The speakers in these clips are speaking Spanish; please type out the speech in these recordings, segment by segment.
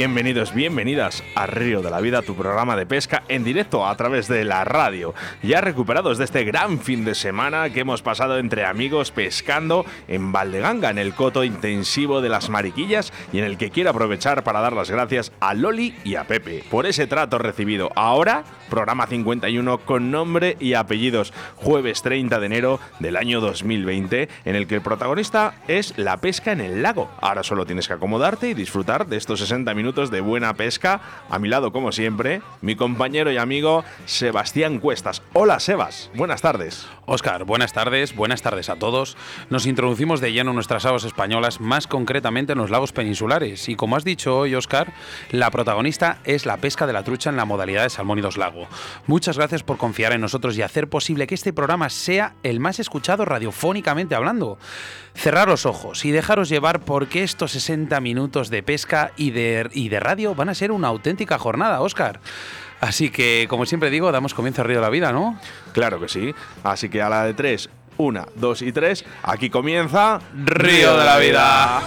Bienvenidos, bienvenidas a Río de la Vida, tu programa de pesca en directo a través de la radio. Ya recuperados de este gran fin de semana que hemos pasado entre amigos pescando en Valdeganga, en el coto intensivo de las mariquillas y en el que quiero aprovechar para dar las gracias a Loli y a Pepe por ese trato recibido. Ahora, programa 51 con nombre y apellidos, jueves 30 de enero del año 2020, en el que el protagonista es la pesca en el lago. Ahora solo tienes que acomodarte y disfrutar de estos 60 minutos minutos de buena pesca. A mi lado, como siempre, mi compañero y amigo Sebastián Cuestas. Hola, Sebas. Buenas tardes. Oscar, buenas tardes. Buenas tardes a todos. Nos introducimos de lleno en nuestras aguas españolas, más concretamente en los lagos peninsulares. Y como has dicho hoy, Oscar, la protagonista es la pesca de la trucha en la modalidad de salmónidos lago. Muchas gracias por confiar en nosotros y hacer posible que este programa sea el más escuchado radiofónicamente hablando. Cerrar los ojos y dejaros llevar porque estos 60 minutos de pesca y de, y de radio van a ser una auténtica jornada, Oscar. Así que, como siempre digo, damos comienzo al río de la vida, ¿no? Claro que sí. Así que a la de tres, una, dos y tres, aquí comienza Río de la Vida.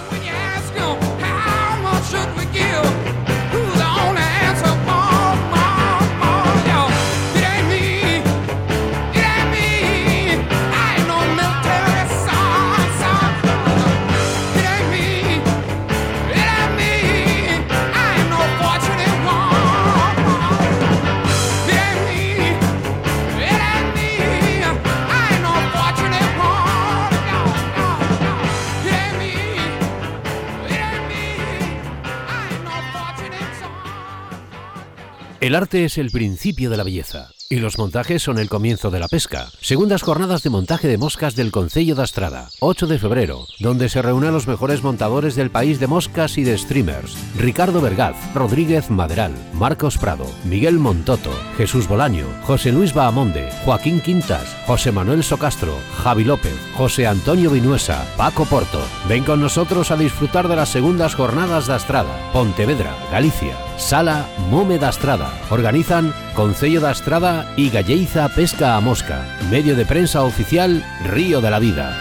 El arte es el principio de la belleza y los montajes son el comienzo de la pesca. Segundas jornadas de montaje de moscas del Concello de Astrada, 8 de febrero, donde se reúnen los mejores montadores del país de moscas y de streamers. Ricardo Vergaz, Rodríguez Maderal, Marcos Prado, Miguel Montoto, Jesús Bolaño, José Luis Bahamonde, Joaquín Quintas, José Manuel Socastro, Javi López, José Antonio Vinuesa, Paco Porto. Ven con nosotros a disfrutar de las segundas jornadas de Astrada, Pontevedra, Galicia. Sala Mome da Astrada. Organizan Concello da Astrada y Galleiza Pesca a Mosca. Medio de prensa oficial Río de la Vida.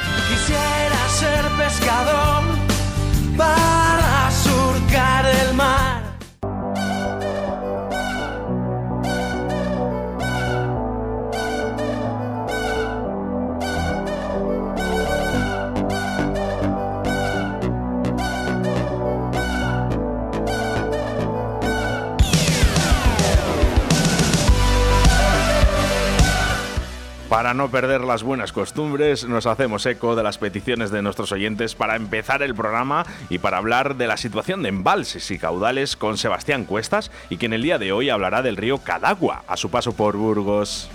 Para no perder las buenas costumbres, nos hacemos eco de las peticiones de nuestros oyentes para empezar el programa y para hablar de la situación de embalses y caudales con Sebastián Cuestas y que en el día de hoy hablará del río Cadagua a su paso por Burgos.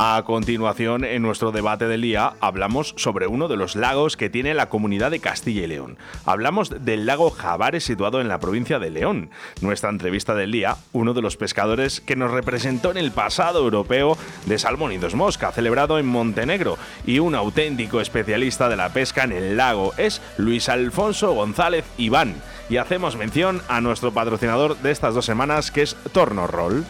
A continuación, en nuestro debate del día, hablamos sobre uno de los lagos que tiene la comunidad de Castilla y León. Hablamos del lago Javares situado en la provincia de León. Nuestra entrevista del día, uno de los pescadores que nos representó en el pasado europeo de Salmón y Dos Mosca, celebrado en Montenegro, y un auténtico especialista de la pesca en el lago, es Luis Alfonso González Iván. Y hacemos mención a nuestro patrocinador de estas dos semanas, que es Torno Roll.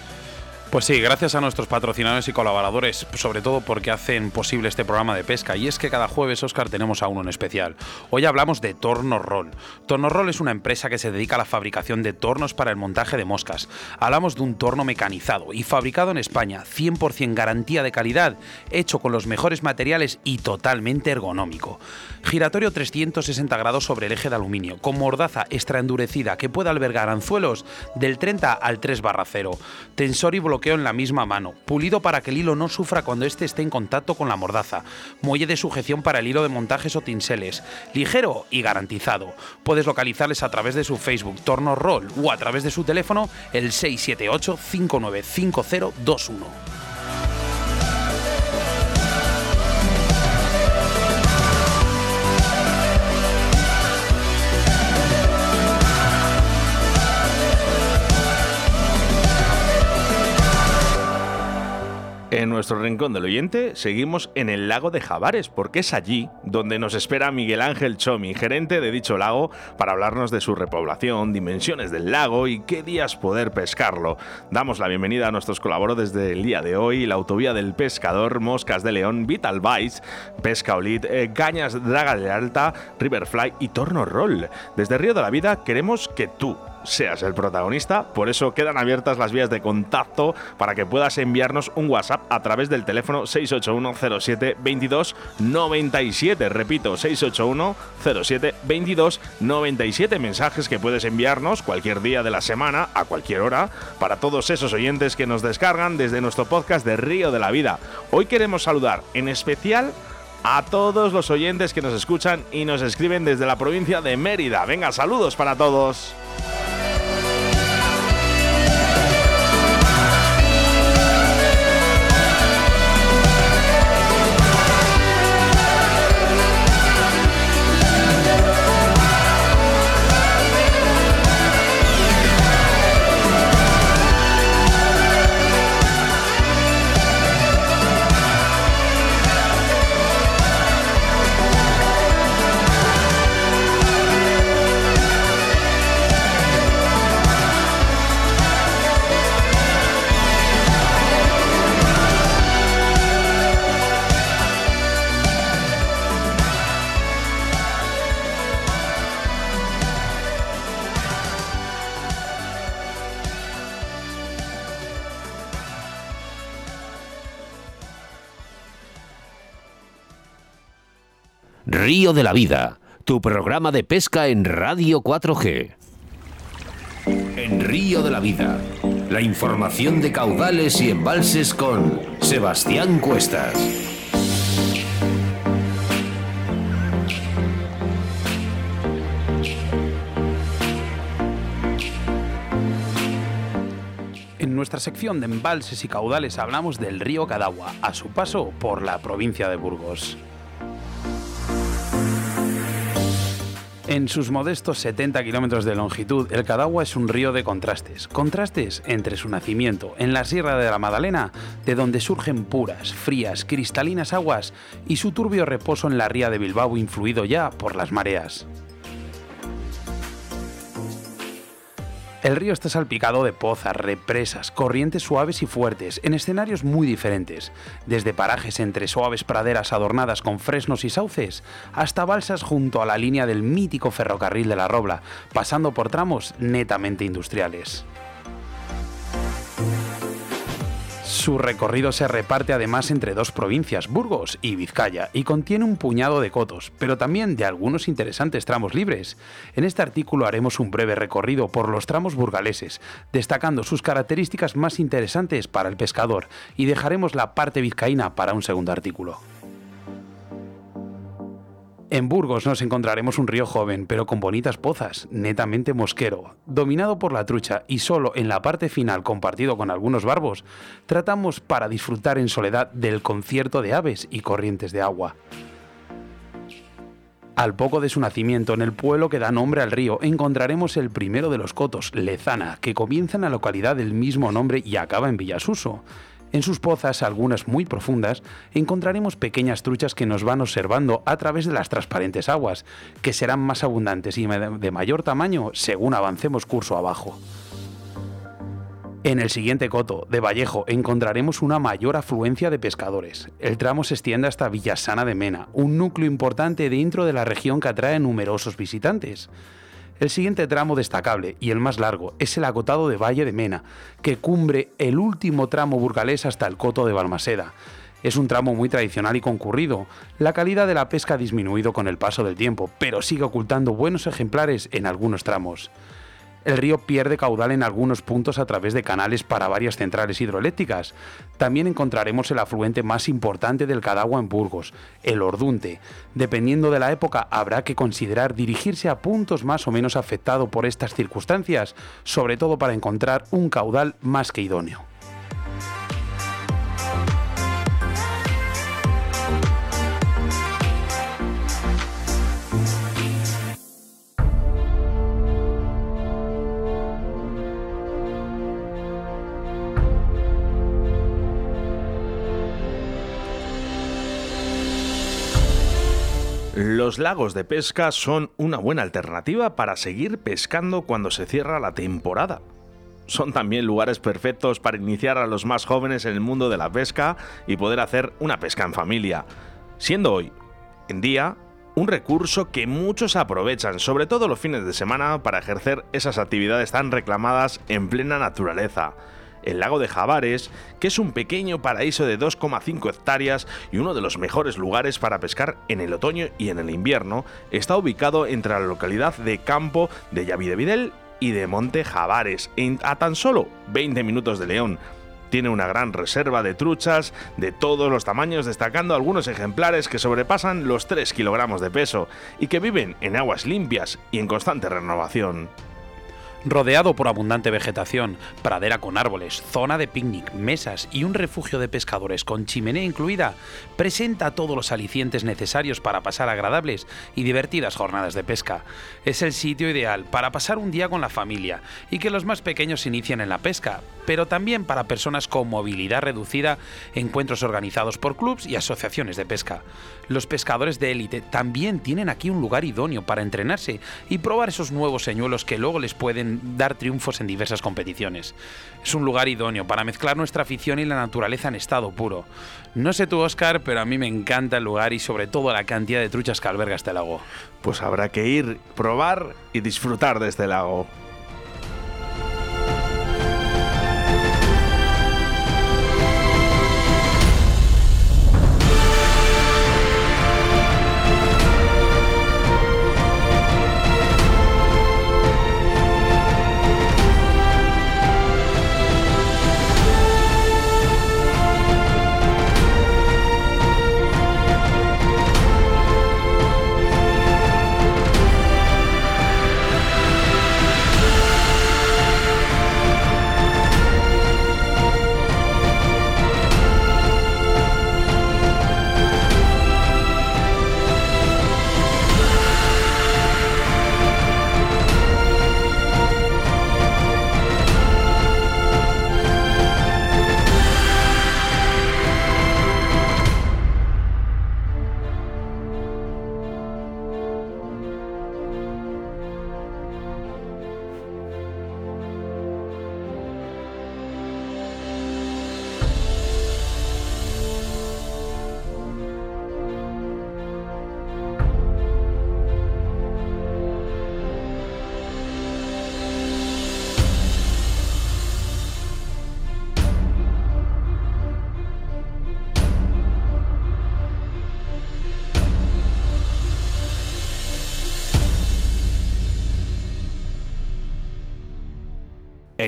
Pues sí, gracias a nuestros patrocinadores y colaboradores, sobre todo porque hacen posible este programa de pesca. Y es que cada jueves, Oscar, tenemos a uno en especial. Hoy hablamos de Torno Roll. Torno Roll es una empresa que se dedica a la fabricación de tornos para el montaje de moscas. Hablamos de un torno mecanizado y fabricado en España, 100% garantía de calidad, hecho con los mejores materiales y totalmente ergonómico. Giratorio 360 grados sobre el eje de aluminio, con mordaza extra endurecida que puede albergar anzuelos del 30 al 3 barra 0. Tensor y bloqueo en la misma mano, pulido para que el hilo no sufra cuando éste esté en contacto con la mordaza, muelle de sujeción para el hilo de montajes o tinseles, ligero y garantizado. Puedes localizarles a través de su Facebook Torno Roll o a través de su teléfono el 678 595021. En nuestro rincón del oyente seguimos en el lago de Jabares, porque es allí donde nos espera Miguel Ángel Chomi, gerente de dicho lago, para hablarnos de su repoblación, dimensiones del lago y qué días poder pescarlo. Damos la bienvenida a nuestros colaboradores del día de hoy, la autovía del pescador, Moscas de León, Vital Vice, Pesca Olit, eh, Cañas Draga de Alta, Riverfly y Torno Roll. Desde Río de la Vida queremos que tú seas el protagonista. Por eso quedan abiertas las vías de contacto para que puedas enviarnos un WhatsApp a través del teléfono 681072297. Repito, 681072297. Mensajes que puedes enviarnos cualquier día de la semana, a cualquier hora, para todos esos oyentes que nos descargan desde nuestro podcast de Río de la Vida. Hoy queremos saludar en especial a todos los oyentes que nos escuchan y nos escriben desde la provincia de Mérida. Venga, saludos para todos. De la Vida, tu programa de pesca en Radio 4G. En Río de la Vida, la información de caudales y embalses con Sebastián Cuestas. En nuestra sección de embalses y caudales hablamos del río Cadagua, a su paso por la provincia de Burgos. En sus modestos 70 kilómetros de longitud, el Cadagua es un río de contrastes. Contrastes entre su nacimiento en la Sierra de la Madalena, de donde surgen puras, frías, cristalinas aguas, y su turbio reposo en la ría de Bilbao influido ya por las mareas. El río está salpicado de pozas, represas, corrientes suaves y fuertes, en escenarios muy diferentes, desde parajes entre suaves praderas adornadas con fresnos y sauces, hasta balsas junto a la línea del mítico ferrocarril de la Robla, pasando por tramos netamente industriales. Su recorrido se reparte además entre dos provincias, Burgos y Vizcaya, y contiene un puñado de cotos, pero también de algunos interesantes tramos libres. En este artículo haremos un breve recorrido por los tramos burgaleses, destacando sus características más interesantes para el pescador, y dejaremos la parte vizcaína para un segundo artículo. En Burgos nos encontraremos un río joven, pero con bonitas pozas, netamente mosquero, dominado por la trucha y solo en la parte final compartido con algunos barbos, tratamos para disfrutar en soledad del concierto de aves y corrientes de agua. Al poco de su nacimiento, en el pueblo que da nombre al río, encontraremos el primero de los cotos, Lezana, que comienza en la localidad del mismo nombre y acaba en Villasuso. En sus pozas, algunas muy profundas, encontraremos pequeñas truchas que nos van observando a través de las transparentes aguas, que serán más abundantes y de mayor tamaño según avancemos curso abajo. En el siguiente coto, de Vallejo, encontraremos una mayor afluencia de pescadores. El tramo se extiende hasta Villasana de Mena, un núcleo importante dentro de la región que atrae numerosos visitantes. El siguiente tramo destacable, y el más largo, es el acotado de Valle de Mena, que cumbre el último tramo burgalés hasta el coto de Balmaseda. Es un tramo muy tradicional y concurrido. La calidad de la pesca ha disminuido con el paso del tiempo, pero sigue ocultando buenos ejemplares en algunos tramos. El río pierde caudal en algunos puntos a través de canales para varias centrales hidroeléctricas. También encontraremos el afluente más importante del Cadagua en Burgos, el Ordunte. Dependiendo de la época, habrá que considerar dirigirse a puntos más o menos afectados por estas circunstancias, sobre todo para encontrar un caudal más que idóneo. Los lagos de pesca son una buena alternativa para seguir pescando cuando se cierra la temporada. Son también lugares perfectos para iniciar a los más jóvenes en el mundo de la pesca y poder hacer una pesca en familia, siendo hoy en día un recurso que muchos aprovechan, sobre todo los fines de semana, para ejercer esas actividades tan reclamadas en plena naturaleza el lago de Javares, que es un pequeño paraíso de 2,5 hectáreas y uno de los mejores lugares para pescar en el otoño y en el invierno, está ubicado entre la localidad de Campo de Yavidevidel y de Monte Javares, a tan solo 20 minutos de León. Tiene una gran reserva de truchas de todos los tamaños, destacando algunos ejemplares que sobrepasan los 3 kilogramos de peso y que viven en aguas limpias y en constante renovación rodeado por abundante vegetación, pradera con árboles, zona de picnic, mesas y un refugio de pescadores con chimenea incluida, presenta todos los alicientes necesarios para pasar agradables y divertidas jornadas de pesca. Es el sitio ideal para pasar un día con la familia y que los más pequeños inicien en la pesca, pero también para personas con movilidad reducida, encuentros organizados por clubs y asociaciones de pesca. Los pescadores de élite también tienen aquí un lugar idóneo para entrenarse y probar esos nuevos señuelos que luego les pueden dar triunfos en diversas competiciones. Es un lugar idóneo para mezclar nuestra afición y la naturaleza en estado puro. No sé tú, Oscar, pero a mí me encanta el lugar y sobre todo la cantidad de truchas que alberga este lago. Pues habrá que ir, probar y disfrutar de este lago.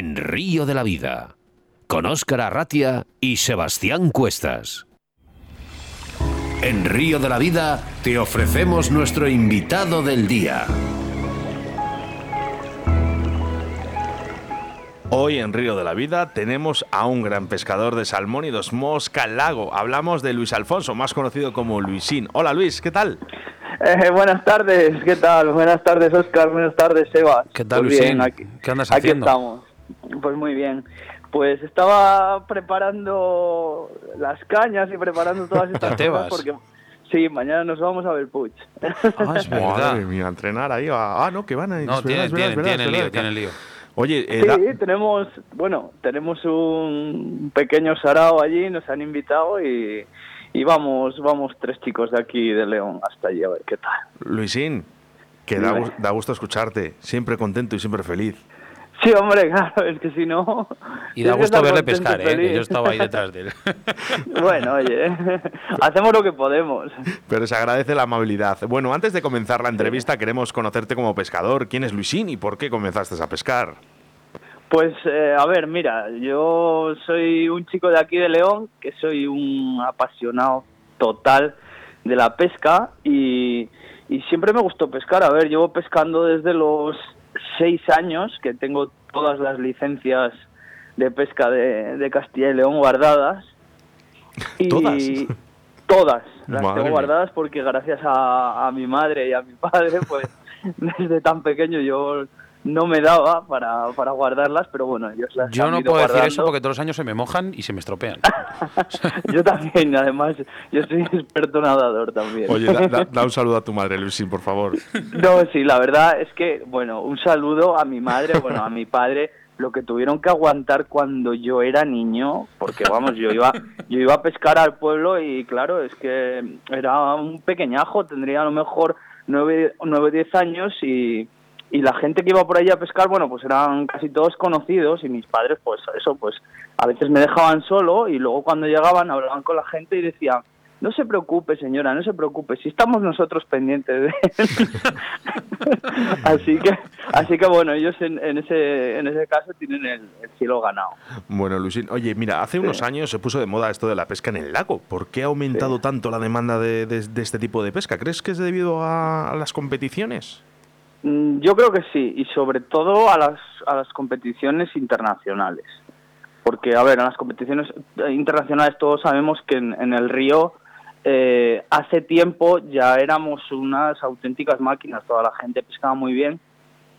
En Río de la Vida, con Óscar Arratia y Sebastián Cuestas. En Río de la Vida te ofrecemos nuestro invitado del día. Hoy en Río de la Vida tenemos a un gran pescador de salmónidos, Mosca Lago. Hablamos de Luis Alfonso, más conocido como Luisín. Hola Luis, ¿qué tal? Eh, buenas tardes, ¿qué tal? Buenas tardes, Oscar. Buenas tardes, Seba. ¿Qué tal, pues Luisín? ¿Qué andas haciendo? Aquí estamos. Pues muy bien. Pues estaba preparando las cañas y preparando todas estas cosas porque sí, mañana nos vamos a ver Puch. Ah, es verdad. Madre entrenar ahí. Ah, no, que van a ir. No, tiene, lío, tiene lío. Oye, eh, sí, tenemos, bueno, tenemos un pequeño sarao allí, nos han invitado y, y vamos, vamos tres chicos de aquí de León hasta allí a ver qué tal. Luisín, que da, da gusto escucharte, siempre contento y siempre feliz. Sí, hombre, claro, es que si no... Y da gusto verle pescar, ¿eh? yo estaba ahí detrás de él. bueno, oye, hacemos lo que podemos. Pero se agradece la amabilidad. Bueno, antes de comenzar la entrevista, queremos conocerte como pescador. ¿Quién es Luisín y por qué comenzaste a pescar? Pues, eh, a ver, mira, yo soy un chico de aquí de León, que soy un apasionado total de la pesca y, y siempre me gustó pescar. A ver, llevo pescando desde los seis años que tengo todas las licencias de pesca de, Castilla y León guardadas. Y ¿Todas? Todas las tengo guardadas porque gracias a, mi madre y a mi padre, pues desde tan pequeño yo no me daba para, para guardarlas, pero bueno, ellos las Yo han no ido puedo decir eso porque todos los años se me mojan y se me estropean. yo también, además, yo soy experto nadador también. Oye, da, da- da un saludo a tu madre, Luisín, por favor. No, sí, la verdad es que, bueno, un saludo a mi madre, bueno, a mi padre, lo que tuvieron que aguantar cuando yo era niño, porque vamos, yo iba, yo iba a pescar al pueblo y claro, es que era un pequeñajo, tendría a lo mejor nueve, nueve diez años y, y la gente que iba por allí a pescar, bueno, pues eran casi todos conocidos y mis padres, pues eso, pues a veces me dejaban solo y luego cuando llegaban hablaban con la gente y decían, no se preocupe, señora, no se preocupe, si estamos nosotros pendientes de él. así que, así que bueno, ellos en, en ese, en ese caso tienen el, el cielo ganado. Bueno, Luisín, oye, mira, hace unos años se puso de moda esto de la pesca en el lago. ¿Por qué ha aumentado Sí. tanto la demanda de, de- de este tipo de pesca? ¿Crees que es debido a las competiciones? Mm, Yo creo que sí, y sobre todo a las, a las competiciones internacionales. Porque, a ver, en las competiciones eh, internacionales todos sabemos que en, el río eh, hace tiempo ya éramos unas auténticas máquinas, toda la gente pescaba muy bien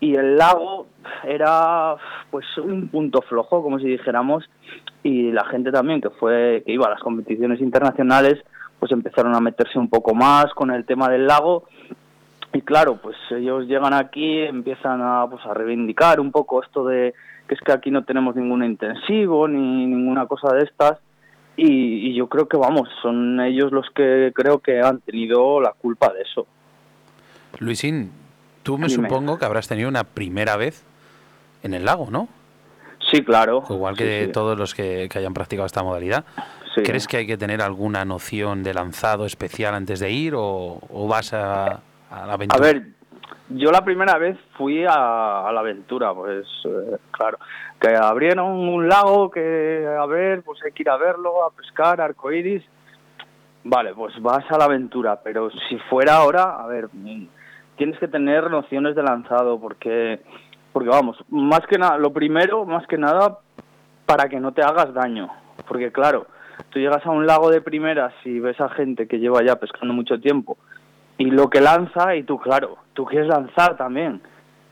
y el lago era pues un punto flojo, como si dijéramos, y la gente también que fue que iba a las competiciones internacionales pues empezaron a meterse un poco más con el tema del lago y claro, pues ellos llegan aquí, empiezan a, pues, a reivindicar un poco esto de que es que aquí no tenemos ningún intensivo ni ninguna cosa de estas. Y, y yo creo que, vamos, son ellos los que creo que han tenido la culpa de eso. Luisín, tú me Dime. supongo que habrás tenido una primera vez en el lago, ¿no? Sí, claro. Igual Sí, que sí. todos los que, que hayan practicado esta modalidad. Sí. ¿Crees que hay que tener alguna noción de lanzado especial antes de ir o, o vas a, a la A aventura? ver, yo la primera vez fui a, a la aventura, pues eh, claro, que abrieron un lago que, a ver, pues hay que ir a verlo, a pescar, arcoiris. Vale, pues vas a la aventura, pero si fuera ahora, a ver, mm, tienes que tener nociones de lanzado, porque, porque vamos, más que nada, lo primero, más que nada, para que no te hagas daño, porque claro, tú llegas a un lago de primeras y ves a gente que lleva ya pescando mucho tiempo y lo que lanza y tú claro tú quieres lanzar también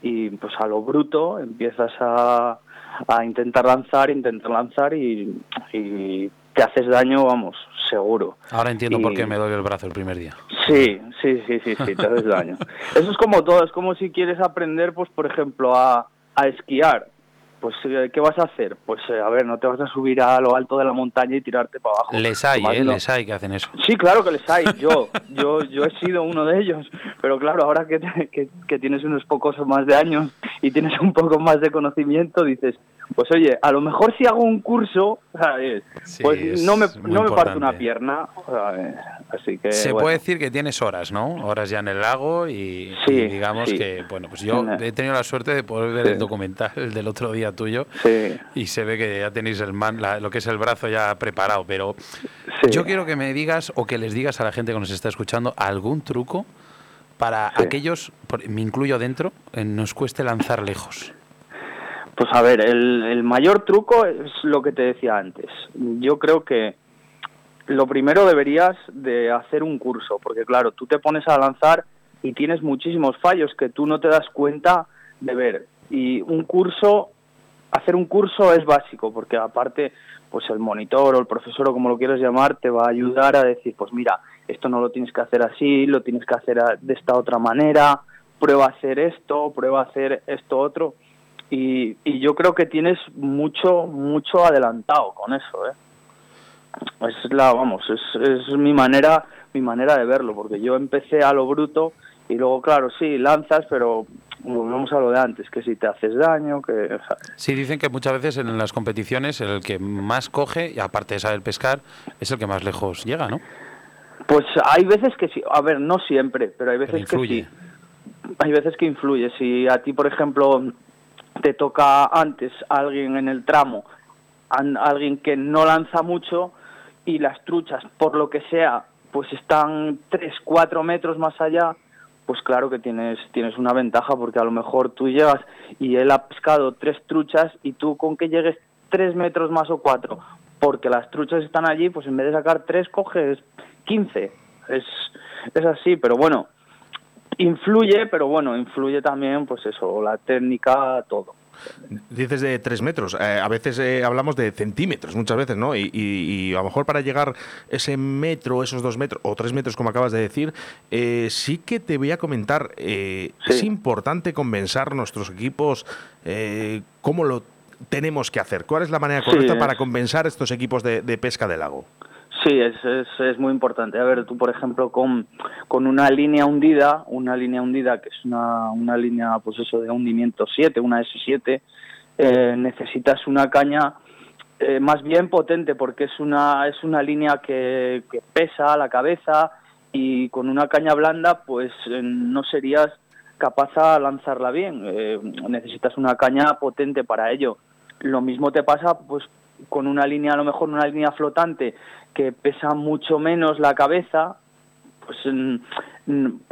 y pues a lo bruto empiezas a, a intentar lanzar intentar lanzar y, y te haces daño vamos seguro Ahora entiendo por y- qué me doy el brazo el primer día. Sí, sí, sí, sí, sí, te haces daño. Eso es como todo, es como si quieres aprender, pues, por ejemplo, a, a esquiar. Pues, eh, ¿qué vas a hacer? Pues, eh, a ver, no te vas a subir a lo alto de la montaña y tirarte para abajo. Les hay, Tomás, ¿eh? no. Les hay que hacen eso. Sí, claro que les hay. Yo, yo, yo he sido uno de ellos. Pero claro, ahora que, que, que tienes unos pocos o más de años y tienes un poco más de conocimiento, dices, pues oye, a lo mejor si hago un curso, ¿sabes? Sí, pues es no me, no me parto una pierna. ¿sabes? Así que. Se bueno. puede decir que tienes horas, ¿no? Horas ya en el lago y, Sí, y digamos sí. que, bueno, pues yo he tenido la suerte de poder ver el documental el del otro día tuyo y se ve que ya tenéis el man, la- lo que es el brazo ya preparado, pero yo quiero que me digas o que les digas a la gente que nos está escuchando algún truco para aquellos, me incluyo dentro, eh, nos cueste lanzar lejos. Pues a ver, el, el mayor truco es lo que te decía antes. Yo creo que lo primero deberías de hacer un curso, porque claro, tú te pones a lanzar y tienes muchísimos fallos que tú no te das cuenta de ver. Y un curso, hacer un curso es básico, porque aparte, pues el monitor o el profesor o como lo quieras llamar, te va a ayudar a decir, pues mira, esto no lo tienes que hacer así, lo tienes que hacer de esta otra manera, prueba a hacer esto, prueba a hacer esto otro. Y, y yo creo que tienes mucho, mucho adelantado con eso, ¿eh? Es la, vamos, es, es mi manera, mi manera de verlo, porque yo empecé a lo bruto y luego, claro, sí, lanzas, pero volvemos a lo de antes, que si te haces daño, que... o sea, Sí, dicen que muchas veces en las competiciones el que más coge, y aparte de saber pescar, es el que más lejos llega, ¿no? Pues hay veces que sí, a ver, no siempre, pero hay Pero veces que sí. Hay veces que influye. Si a ti, por ejemplo, te toca antes alguien en el tramo, an- alguien que no lanza mucho y las truchas, por lo que sea, pues están 3, 4 metros más allá, pues claro que tienes, tienes una ventaja porque a lo mejor tú llegas y él ha pescado tres truchas y tú con que llegues 3 metros más o 4, porque las truchas están allí, pues en vez de sacar 3 coges 15. Es, es así, pero bueno, influye, pero bueno, influye también, pues eso, la técnica, todo. Dices de tres metros, eh, a veces eh, hablamos de centímetros, muchas veces, ¿no? Y, a lo mejor para llegar ese metro, esos dos metros, o tres metros, como acabas de decir, eh, sí que te voy a comentar, es importante compensar nuestros equipos, ¿cómo lo tenemos que hacer? ¿Cuál es la manera correcta para compensar estos equipos de, de pesca del lago? Sí, es, es, muy importante. A ver, tú, por ejemplo, con, con una línea hundida, una línea hundida que es una, una línea, pues eso, de hundimiento 7, una S7, eh, necesitas una caña eh, más bien potente porque es una, es una línea que, que pesa la cabeza y con una caña blanda, pues eh, no serías capaz de lanzarla bien. necesitas una caña potente para ello. Lo mismo te pasa, pues, con una línea, a lo mejor una línea flotante que pesa mucho menos la cabeza, pues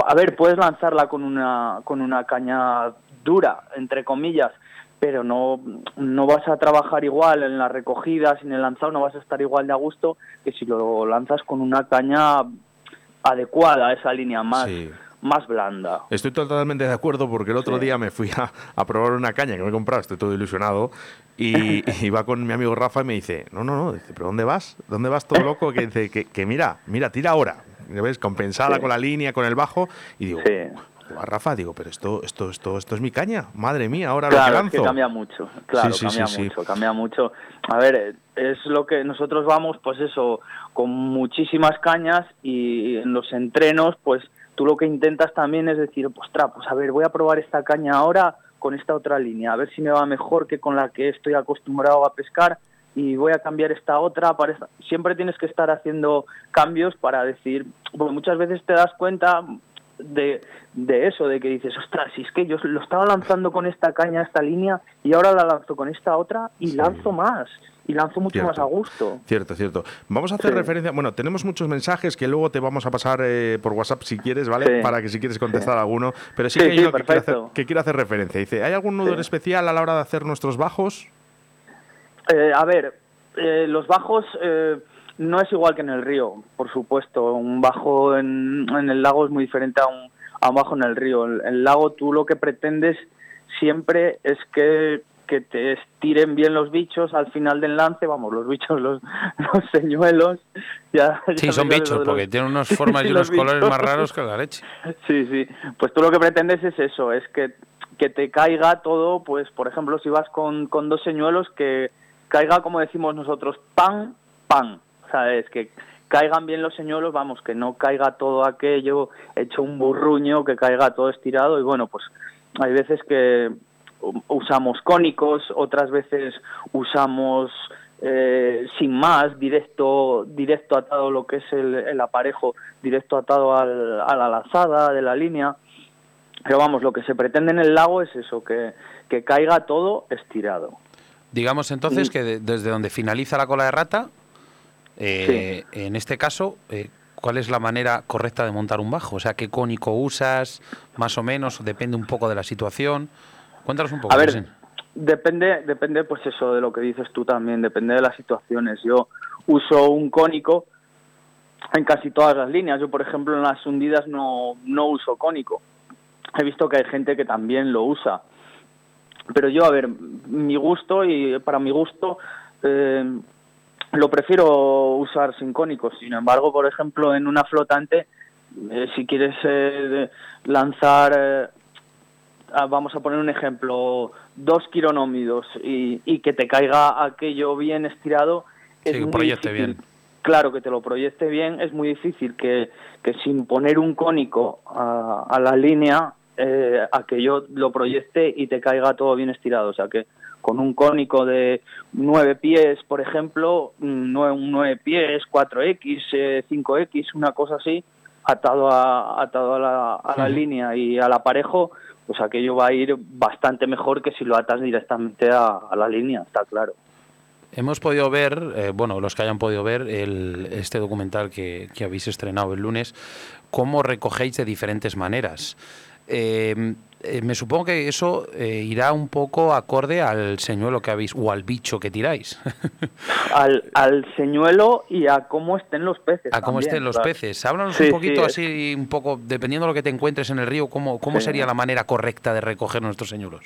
a ver, puedes lanzarla con una con una caña dura, entre comillas, pero no, no vas a trabajar igual en la recogida, sin el lanzado, no vas a estar igual de a gusto que si lo lanzas con una caña adecuada esa línea más, más blanda. Estoy totalmente de acuerdo porque el otro día me fui a, probar una caña que me he comprado, estoy todo ilusionado, y, iba con mi amigo Rafa y me dice, no, no, no, dice, ¿pero dónde vas? ¿Dónde vas todo loco? Que dice, que, mira, mira, tira ahora. ¿Ves? Compensada con la línea, con el bajo. Y digo, a Rafa, digo, pero esto, esto, esto, esto es mi caña, madre mía, ahora lo que lanzo. Es que cambia mucho, claro, cambia mucho, cambia mucho. A ver, es lo que nosotros vamos, pues eso, con muchísimas cañas y en los entrenos, pues tú lo que intentas también es decir, pues, pues a ver, voy a probar esta caña ahora con esta otra línea, a ver si me va mejor que con la que estoy acostumbrado a pescar y voy a cambiar esta otra. Para Siempre tienes que estar haciendo cambios para decir, bueno, muchas veces te das cuenta de, de eso, de que dices, ostras, si es que yo lo estaba lanzando con esta caña, esta línea, y ahora la lanzo con esta otra y lanzo más y lanzo mucho más a gusto. Cierto, cierto. Vamos a hacer referencia, bueno, tenemos muchos mensajes que luego te vamos a pasar eh, por WhatsApp si quieres, ¿vale? Para que si quieres contestar alguno, pero sí, que hay uno que quiere, hacer, que quiere, hacer, referencia. Dice, ¿hay algún nudo en especial a la hora de hacer nuestros bajos? Eh, a ver, eh, los bajos no es igual que en el río, por supuesto. Un bajo en, en el lago es muy diferente a un, a un bajo en el río. En el lago tú lo que pretendes siempre es que que te estiren bien los bichos al final del lance, vamos, los bichos, los, los señuelos. Ya, sí, son bichos, porque tienen unas formas y unos colores más raros que la leche. Sí, sí. Pues tú lo que pretendes es eso, es que, que te caiga todo, pues por ejemplo, si vas con, con dos señuelos, que caiga, como decimos nosotros, pan, pan. ¿Sabes? Que caigan bien los señuelos, vamos, que no caiga todo aquello hecho un burruño, que caiga todo estirado y bueno, pues hay veces que usamos cónicos, otras veces usamos eh, sin más, directo, directo atado lo que es el, aparejo, directo atado al, a la lazada de la línea. Pero vamos, lo que se pretende en el lago es eso, que, que caiga todo estirado. Digamos entonces que desde donde finaliza la cola de rata, eh, en este caso, eh, ¿cuál es la manera correcta de montar un bajo? O sea, ¿qué cónico usas? Más o menos, depende un poco de la situación. Cuéntanos un poco. A ver, depende, depende, pues eso de lo que dices tú también, depende de las situaciones. Yo uso un cónico en casi todas las líneas. Yo, por ejemplo, en las hundidas no, no uso cónico. He visto que hay gente que también lo usa. Pero yo, a ver, mi gusto y para mi gusto eh, lo prefiero usar sin cónicos. Sin embargo, por ejemplo, en una flotante, eh, si quieres eh, lanzar Ah, vamos a poner un ejemplo, dos quironómidos y, y que te caiga aquello bien estirado, es muy difícil. bien. Claro, que te lo proyecte bien, es muy difícil que, que sin poner un cónico a, la línea, eh, aquello lo proyecte y te caiga todo bien estirado. O sea que con un cónico de nueve pies, por ejemplo, un nueve pies, 4X, 5X, eh, una cosa así, atado a, atado a la, a la línea y al aparejo, pues aquello va a ir bastante mejor que si lo atas directamente a, la línea, está claro. Hemos podido ver, eh, bueno, los que hayan podido ver el, este documental que, habéis estrenado el lunes, cómo recogéis de diferentes maneras. Eh, eh, me supongo que eso eh, irá un poco acorde al señuelo que habéis o al bicho que tiráis. al, al señuelo y a cómo estén los peces. A cómo estén los claro. peces. Háblanos Sí, un poquito sí, así, un poco, dependiendo de lo que te encuentres en el río, cómo, cómo Sí. sería la manera correcta de recoger nuestros señuelos.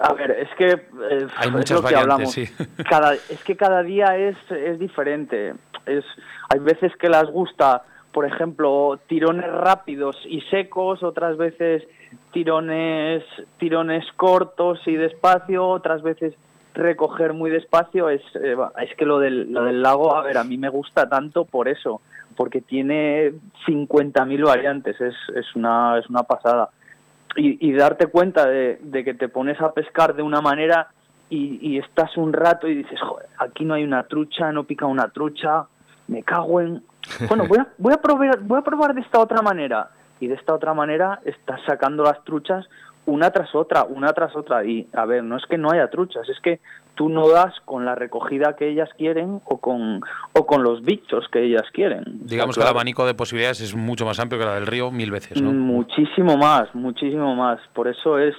A ver, es que eh, Hay es muchas lo que hablamos. sí. Cada, es que cada día es, es diferente. Es, hay veces que les gusta, por ejemplo, tirones rápidos y secos, otras veces tirones, tirones cortos y despacio, otras veces recoger muy despacio. Es, eh, es que lo del, lo del lago, a ver, a mí me gusta tanto por eso, porque tiene 50.000 variantes, es, es, una, es una pasada y, y darte cuenta de, de que te pones a pescar de una manera y, y estás un rato y dices, joder, aquí no hay una trucha, no pica una trucha, me cago en... Bueno, voy a, voy a, probar, voy a probar de esta otra manera. Y de esta otra manera estás sacando las truchas una tras otra, una tras otra. Y, a ver, no es que no haya truchas, es que tú no das con la recogida que ellas quieren o con, o con los bichos que ellas quieren. Digamos que el abanico de posibilidades es mucho más amplio que la del río mil veces, ¿no? Muchísimo más, muchísimo más. Por eso es,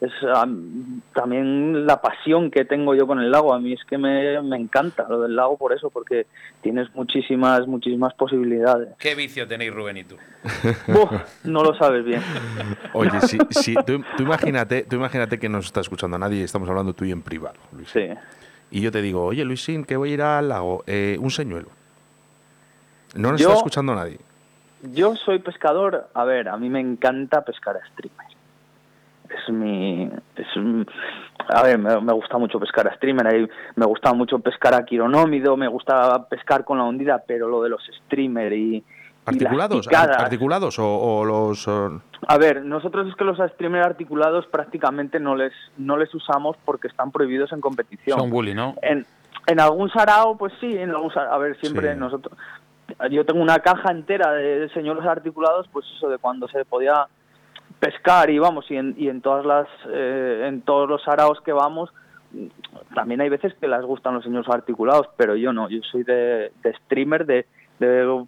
es am, también la pasión que tengo yo con el lago. A mí es que me, me encanta lo del lago por eso, porque tienes muchísimas, muchísimas posibilidades. ¿Qué vicio tenéis Rubén y tú? No lo sabes bien. Oye, sí, sí, tú, tú imagínate, tú imagínate que no nos está escuchando nadie y estamos hablando tú y en privado, Luis. Sí. Y yo te digo, oye, Luisín, que voy a ir al lago, eh, un señuelo. No nos Yo- está escuchando nadie. Yo soy pescador, a ver, a mí me encanta pescar a streamer. Es mi... Es, un- a ver, me, me gusta mucho pescar a streamer, ahí me gusta mucho pescar a quironómido, me gusta pescar con la hundida, pero lo de los streamer y... y las ¿Articulados? picadas- ¿Articulados o, o los...? o- A ver, nosotros es que los streamer articulados prácticamente no les no les usamos porque están prohibidos en competición. Son bully, ¿no? En, en algún sarao, pues sí, en algún sarao. A ver, siempre Sí. nosotros... Yo tengo una caja entera de señores articulados, pues eso, de cuando se podía pescar y vamos, y en, y en todas las eh, en todos los saraos que vamos, también hay veces que les gustan los señores articulados, pero yo no, yo soy de, de streamer, de, de-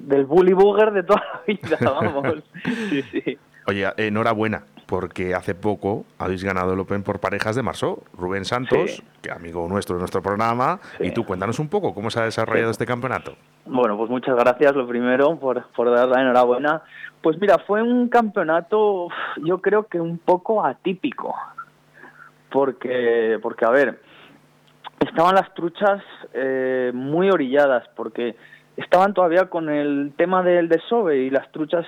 del bully booger de toda la vida, vamos. Sí, sí. Oye, enhorabuena, porque hace poco habéis ganado el Open por parejas de Marsó. Rubén Santos, Sí. que amigo nuestro de nuestro programa, Sí. y tú cuéntanos un poco cómo se ha desarrollado este campeonato. Bueno, pues muchas gracias, lo primero, por, por dar la enhorabuena. Pues mira, fue un campeonato, yo creo que un poco atípico, porque, porque a ver, estaban las truchas eh, muy orilladas, porque estaban todavía con el tema del desove y las truchas,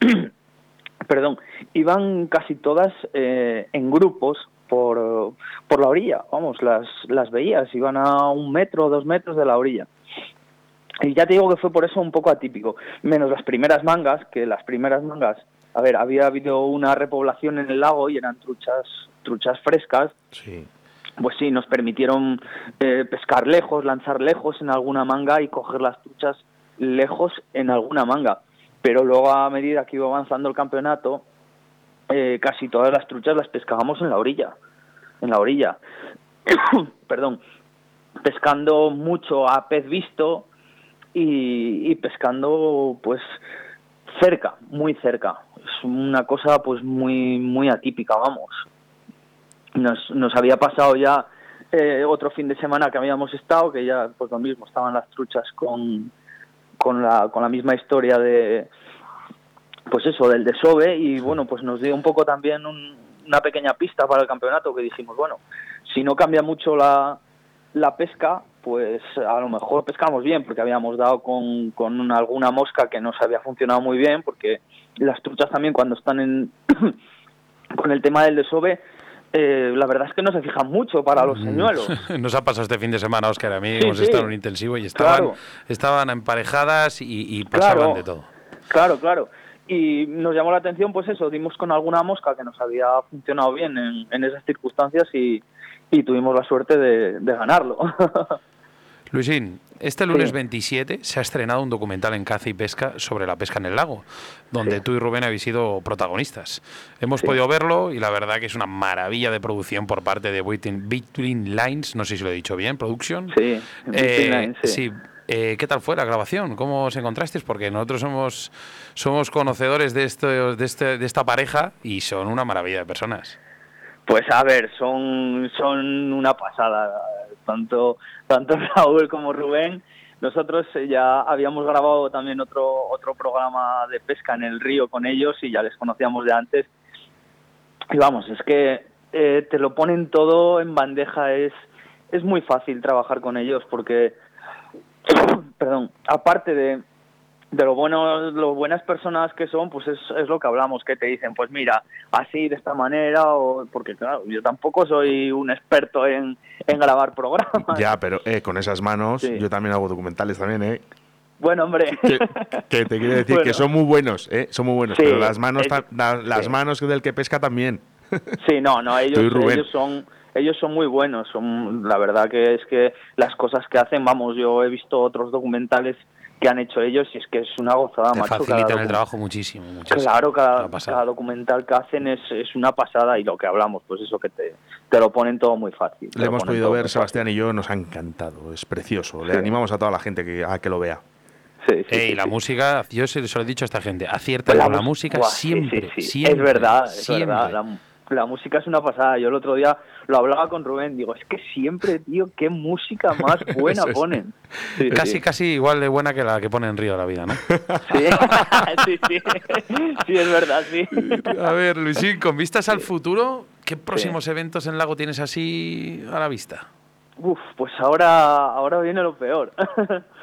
perdón, iban casi todas eh, en grupos por, por la orilla, vamos, las, las veías, iban a un metro o dos metros de la orilla. Y ya te digo que fue por eso un poco atípico, menos las primeras mangas, que las primeras mangas, a ver, había habido una repoblación en el lago y eran truchas, truchas frescas, Sí. pues sí, nos permitieron eh, pescar lejos, lanzar lejos en alguna manga y coger las truchas lejos en alguna manga. Pero luego a medida que iba avanzando el campeonato, eh, casi todas las truchas las pescábamos en la orilla, en la orilla. Perdón, pescando mucho a pez visto y, y pescando pues cerca, muy cerca. Es una cosa pues muy muy atípica, vamos nos, nos había pasado ya eh, otro fin de semana que habíamos estado, que ya pues lo mismo, estaban las truchas con, con, la, con la misma historia de, pues eso, del desove y bueno, pues nos dio un poco también un- una pequeña pista para el campeonato que dijimos, bueno, si no cambia mucho la, la pesca, pues a lo mejor pescamos bien, porque habíamos dado con, con una- alguna mosca que nos había funcionado muy bien, porque las truchas también cuando están en con el tema del desove, eh, la verdad es que no se fijan mucho para los señuelos. Nos ha pasado este fin de semana, Óscar, a mí Sí, hemos sí. estado en un intensivo y estaban, Claro. estaban emparejadas y, y pasaban Claro. de todo. Claro, claro. Y nos llamó la atención, pues eso, dimos con alguna mosca que nos había funcionado bien en, en esas circunstancias y, y tuvimos la suerte de, de ganarlo. Luisín, este lunes Sí. 27 se ha estrenado un documental en caza y pesca sobre la pesca en el lago, donde Sí. tú y Rubén habéis sido protagonistas. Hemos Sí. podido verlo y la verdad que es una maravilla de producción por parte de Between, Lines, no sé si lo he dicho bien, Production. sí, Eh, Line, sí. sí, Eh, ¿Qué tal fue la grabación? ¿Cómo os encontrasteis? Porque nosotros somos, somos conocedores de, esto, de, este, de esta pareja y son una maravilla de personas. Pues a ver, son, son una pasada. Tanto, tanto Raúl como Rubén. Nosotros ya habíamos grabado también otro, otro programa de pesca en el río con ellos y ya les conocíamos de antes. Y vamos, es que eh, te lo ponen todo en bandeja. Es, es muy fácil trabajar con ellos porque, perdón, aparte de, de lo bueno, lo buenas personas que son, pues es, es lo que hablamos, que te dicen, pues mira, así, de esta manera, o porque claro, yo tampoco soy un experto en, en grabar programas. Ya, pero eh, con esas manos, Sí. yo también hago documentales también, ¿eh? Bueno, hombre. Que, que te quiero decir que son muy buenos, ¿eh? Son muy buenos, Sí, pero las manos, la- las sí. manos del que pesca también. Sí, no, no, ellos, ellos son ellos son muy buenos, son la verdad que es que las cosas que hacen, vamos, yo he visto otros documentales que han hecho ellos y es que es una gozada, Te macho. cada facilitan el trabajo muchísimo. muchísimo. Claro, cada, documental que hacen es, es una pasada y lo que hablamos, pues eso que te, te lo ponen todo muy fácil. Le lo hemos podido ver, Sebastián y yo, nos ha encantado, es precioso. Le Sí. animamos a toda la gente que, a que lo vea. Sí, sí, Ey, sí, la sí. música, yo se, lo he dicho a esta gente, acierta Pues con la mus- música siempre, sí, sí. siempre. Es verdad, es siempre. verdad. La, la música es una pasada. Yo el otro día lo hablaba con Rubén, digo, es que siempre, tío, qué música más buena es. ponen. Sí, Casi, sí. casi igual de buena que la que pone en Río de la Vida, ¿no? Sí, sí, sí. Sí, es verdad, sí. A ver, Luisín, con vistas al futuro, ¿qué próximos eventos en Lago tienes así a la vista? Uf, pues ahora, ahora viene lo peor.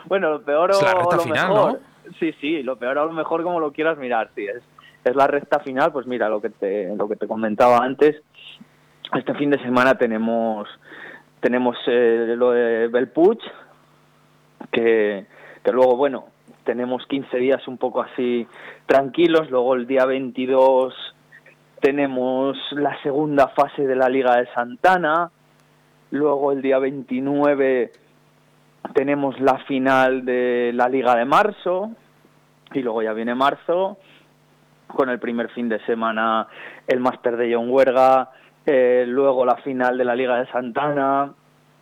bueno, lo peor o Es la recta lo final, mejor. Sí, sí, lo peor o lo mejor como lo quieras mirar, sí. Es, es la recta final, pues mira, lo que te, lo que te comentaba antes. Este fin de semana tenemos tenemos eh, lo de Belpuch, que, que luego, bueno, tenemos 15 días un poco así tranquilos. Luego el día 22 tenemos la segunda fase de la Liga de Santana. Luego el día 29 tenemos la final de la Liga de Marzo. Y luego ya viene marzo con el primer fin de semana el Máster de John Huerga. Eh, luego la final de la Liga de Santana.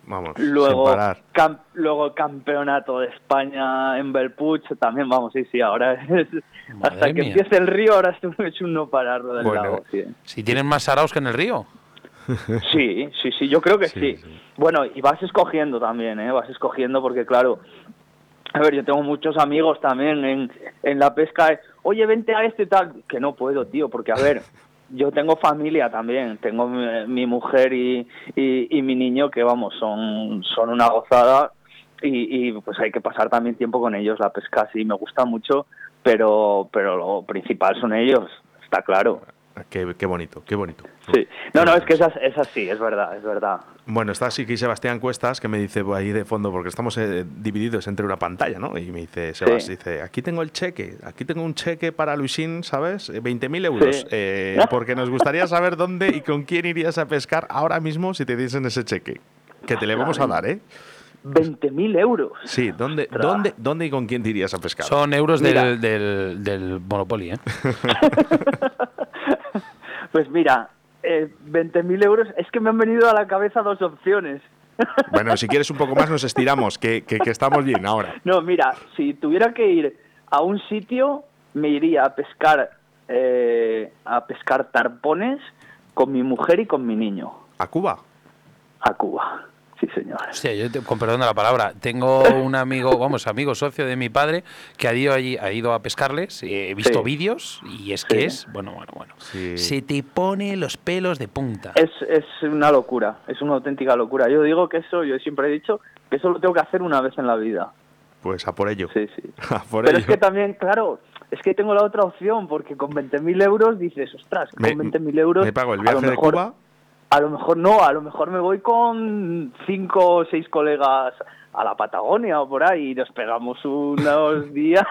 Vamos, Luego, sin parar. cam- luego el campeonato de España en Belpuch, también vamos, sí, sí, ahora es, hasta que empiece el río, ahora es un no pararlo del Bueno. lago. Sí. Si tienen más saraos que en el río. sí, sí, sí, yo creo que Sí, sí, sí. Bueno, y vas escogiendo también, ¿eh? Vas escogiendo porque, claro, a ver, yo tengo muchos amigos también en, en la pesca. eh, Oye, vente a este tal. Que no puedo, tío, porque, a ver, yo tengo familia también. Tengo mi, mi mujer y, y, mi niño que, vamos, son, son una gozada. Y, y, pues hay que pasar también tiempo con ellos. La pesca sí me gusta mucho, pero, pero lo principal son ellos, está claro. Qué, qué bonito, qué bonito. Sí. No, no, es que es, es así, es verdad, es verdad. Bueno, está aquí Sebastián Cuestas que me dice ahí de fondo, porque estamos eh, divididos entre una pantalla, ¿no? Y me dice, Sebas, Sí. dice, aquí tengo el cheque, aquí tengo un cheque para Luisín, ¿sabes? Eh, 20.000 euros. Sí. Eh, porque nos gustaría saber dónde y con quién irías a pescar ahora mismo si te diesen ese cheque. Que te le vamos a dar, ¿eh? 20.000 euros. Sí, ¿dónde, Ostras. dónde, dónde y con quién te irías a pescar? Son euros del, del, del Monopoly, ¿eh? Pues mira, eh, 20.000 euros, es que me han venido a la cabeza dos opciones. Bueno, si quieres un poco más nos estiramos, que, que- que estamos bien ahora. No, mira, si tuviera que ir a un sitio, me iría a pescar, eh, a pescar tarpones con mi mujer y con mi niño, ¿A Cuba? a Cuba. Sí, señor. Hostia, yo, te- con perdón de la palabra, tengo un amigo, vamos, amigo socio de mi padre, que ha ido allí, ha ido a pescarles, eh, he visto Sí. vídeos y es que Sí. es, bueno, bueno, bueno. Sí. Se te pone los pelos de punta. Es, es una locura, es una auténtica locura. Yo digo que eso, yo siempre he dicho que eso lo tengo que hacer una vez en la vida. Pues a por ello. Sí, sí. A por Pero ello. es que también, claro, es que tengo la otra opción, porque con 20.000 euros dices, ostras, con Me- 20.000 euros... me pago el a lo viaje de mejor- Cuba. A lo mejor no, a lo mejor me voy con cinco o seis colegas a la Patagonia o por ahí y nos pegamos unos días.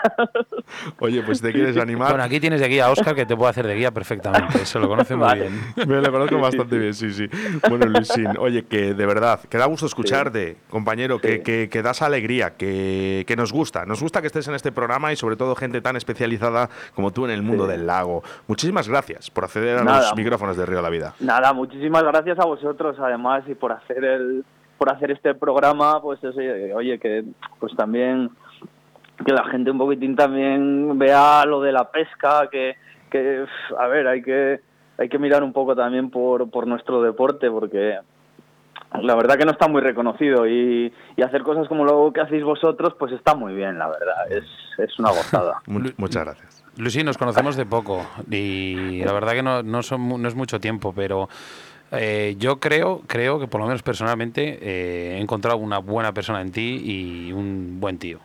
Oye, pues si te quieres animar. Bueno, aquí tienes de guía a Oscar que te puede hacer de guía perfectamente, se lo conoce muy Vale. bien. Me lo conozco bastante bien, sí, sí. Bueno, Luisín, oye, que de verdad, que da gusto escucharte, compañero, que, Sí. que, que das alegría, que, que nos gusta. Nos gusta que estés en este programa y sobre todo gente tan especializada como tú en el mundo Sí. del lago. Muchísimas gracias por acceder a Nada. los micrófonos de Río de la Vida. Nada, muchísimas gracias a vosotros además y por hacer el, por hacer este programa, pues oye, que pues también que la gente un poquitín también vea lo de la pesca, que, que a ver, hay que hay que mirar un poco también por, por nuestro deporte, porque la verdad que no está muy reconocido y, hacer cosas como lo que hacéis vosotros, pues está muy bien, la verdad, es, es una gozada. Muchas gracias. Lucy, nos conocemos de poco y la verdad que no, no, son, no es mucho tiempo, pero eh, yo creo, creo que por lo menos personalmente eh, he encontrado una buena persona en ti y un buen tío.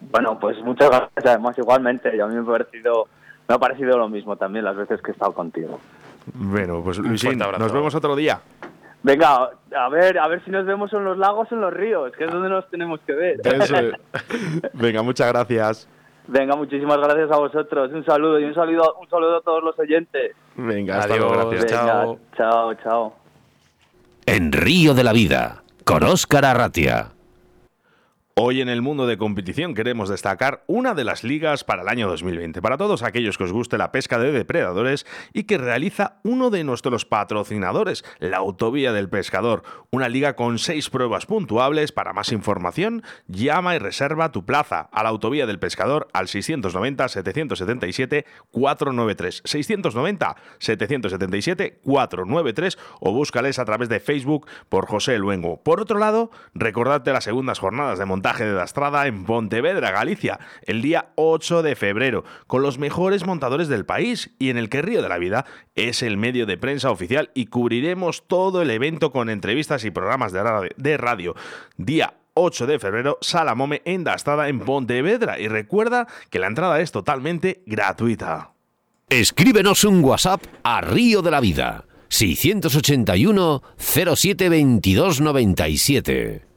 Bueno, pues muchas gracias. Además, igualmente, a mí me ha parecido, me ha parecido lo mismo también las veces que he estado contigo. Bueno, pues Luisín, nos vemos otro día. Venga, a ver, a ver si nos vemos en los lagos o en los ríos, que es donde nos tenemos que ver. Venga, muchas gracias. Venga, muchísimas gracias a vosotros. Un saludo y un saludo, un saludo a todos los oyentes. Venga, hasta luego, gracias. chao. Chao, chao. En Río de la Vida, con Óscar Arratia. Hoy en el mundo de competición queremos destacar una de las ligas para el año 2020, para todos aquellos que os guste la pesca de depredadores y que realiza uno de nuestros patrocinadores, la Autovía del Pescador, una liga con seis pruebas puntuables. Para más información, llama y reserva tu plaza a la Autovía del Pescador al 690-777-493, 690-777-493 o búscales a través de Facebook por José Luengo. Por otro lado, recordarte las segundas jornadas de montaje montaje de Dastrada en Pontevedra, Galicia, el día 8 de febrero, con los mejores montadores del país y en el que Río de la Vida es el medio de prensa oficial y cubriremos todo el evento con entrevistas y programas de radio. Día 8 de febrero, Salamome en Dastrada en Pontevedra. Y recuerda que la entrada es totalmente gratuita. Escríbenos un WhatsApp a Río de la Vida. 681 07 22 97.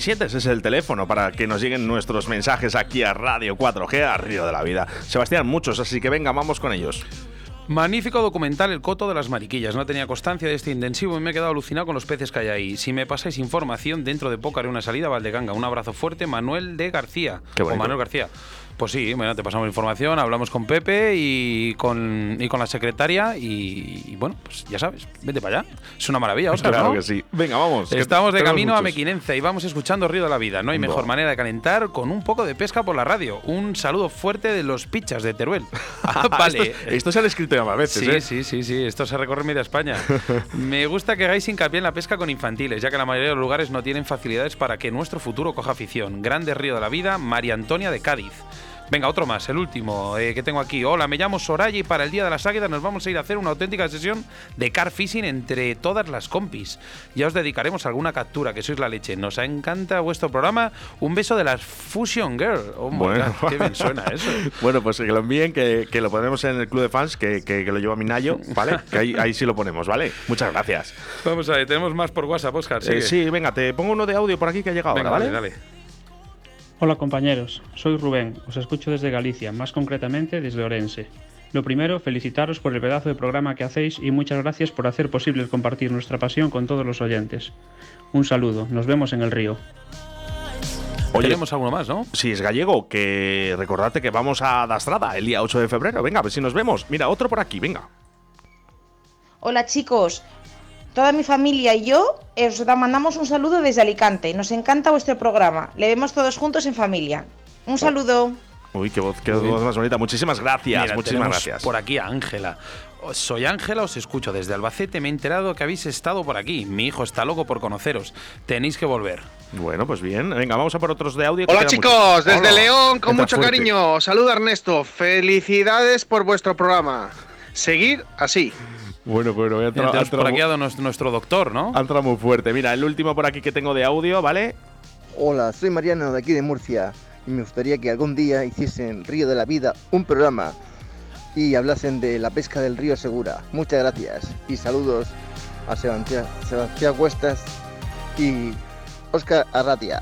Siete Ese es el teléfono para que nos lleguen nuestros mensajes aquí a Radio 4G, a Río de la Vida. Sebastián, muchos, así que venga, vamos con ellos. Magnífico documental El Coto de las Mariquillas. No tenía constancia de este intensivo y me he quedado alucinado con los peces que hay ahí. Si me pasáis información, dentro de poco haré una salida a Valdeganga. Un abrazo fuerte, Manuel de García. o Manuel García. Pues sí, bueno, te pasamos información, hablamos con Pepe y con, y con la secretaria y, bueno, pues ya sabes, vete para allá. Es una maravilla, Oscar, Claro que sí. Venga, vamos. Estamos de camino a Mequinenza y vamos escuchando Río de la Vida. No hay mejor manera de calentar con un poco de pesca por la radio. Un saludo fuerte de los pichas de Teruel. Ah, vale. esto, se ha escrito ya más veces, sí, ¿eh? Sí, sí, sí. Esto se recorre media España. Me gusta que hagáis hincapié en la pesca con infantiles, ya que la mayoría de los lugares no tienen facilidades para que nuestro futuro coja afición. Grande Río de la Vida, María Antonia de Cádiz. Venga, otro más, el último eh, que tengo aquí. Hola, me llamo Soraya y para el Día de las Águilas nos vamos a ir a hacer una auténtica sesión de car fishing entre todas las compis. Ya os dedicaremos alguna captura, que sois la leche. Nos encanta vuestro programa. Un beso de las Fusion Girl. Oh, bueno. qué bien suena eso. bueno, pues que lo envíen, que, lo ponemos en el club de fans, que, que, lo lleva Minayo, ¿vale? que ahí, ahí, sí lo ponemos, ¿vale? Muchas gracias. Vamos a ver, tenemos más por WhatsApp, Oscar. Eh, sí, venga, te pongo uno de audio por aquí que ha llegado. Venga, ¿vale? dale. dale. Hola compañeros, soy Rubén, os escucho desde Galicia, más concretamente desde Orense. Lo primero, felicitaros por el pedazo de programa que hacéis y muchas gracias por hacer posible compartir nuestra pasión con todos los oyentes. Un saludo, nos vemos en el río. Oye, Tenemos alguno más, ¿no? Si es gallego, que recordate que vamos a Dastrada el día 8 de febrero. Venga, a ver si nos vemos. Mira, otro por aquí, venga. Hola chicos, Toda mi familia y yo os mandamos un saludo desde Alicante. Nos encanta vuestro programa. Le vemos todos juntos en familia. Un saludo. Uy, qué voz, qué voz más bonita. Muchísimas gracias. muchísimas gracias. Por aquí Ángela. Soy Ángela, os escucho desde Albacete. Me he enterado que habéis estado por aquí. Mi hijo está loco por conoceros. Tenéis que volver. Bueno, pues bien. Venga, vamos a por otros de audio. Hola chicos, desde León, con mucho cariño. Saluda Ernesto. Felicidades por vuestro programa. Seguir así. Bueno, bueno, voy a entrar. por aquí ha nuestro, doctor, ¿no? Ha entrado muy fuerte. Mira, el último por aquí que tengo de audio, ¿vale? Hola, soy Mariano de aquí de Murcia y me gustaría que algún día hiciesen Río de la Vida un programa y hablasen de la pesca del río Segura. Muchas gracias y saludos a Sebastián, Sebastián Cuestas y Oscar Arratia.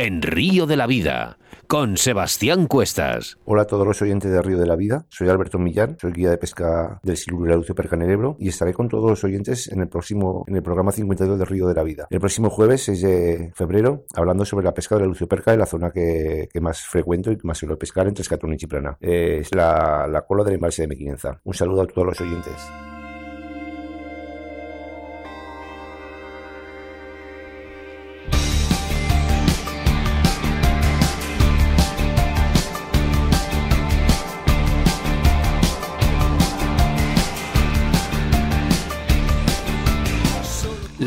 En Río de la Vida, con Sebastián Cuestas. Hola a todos los oyentes de Río de la Vida, soy Alberto Millán, soy guía de pesca del Siluro de la Lucio Perca en el Ebro y estaré con todos los oyentes en el próximo, en el programa 52 de Río de la Vida. El próximo jueves 6 de febrero, hablando sobre la pesca de la Lucio Perca en la zona que, más frecuento y más suelo pescar entre Escatón y Chiplana. Eh, es la, la cola del embalse de Mequinenza. Un saludo a todos los oyentes.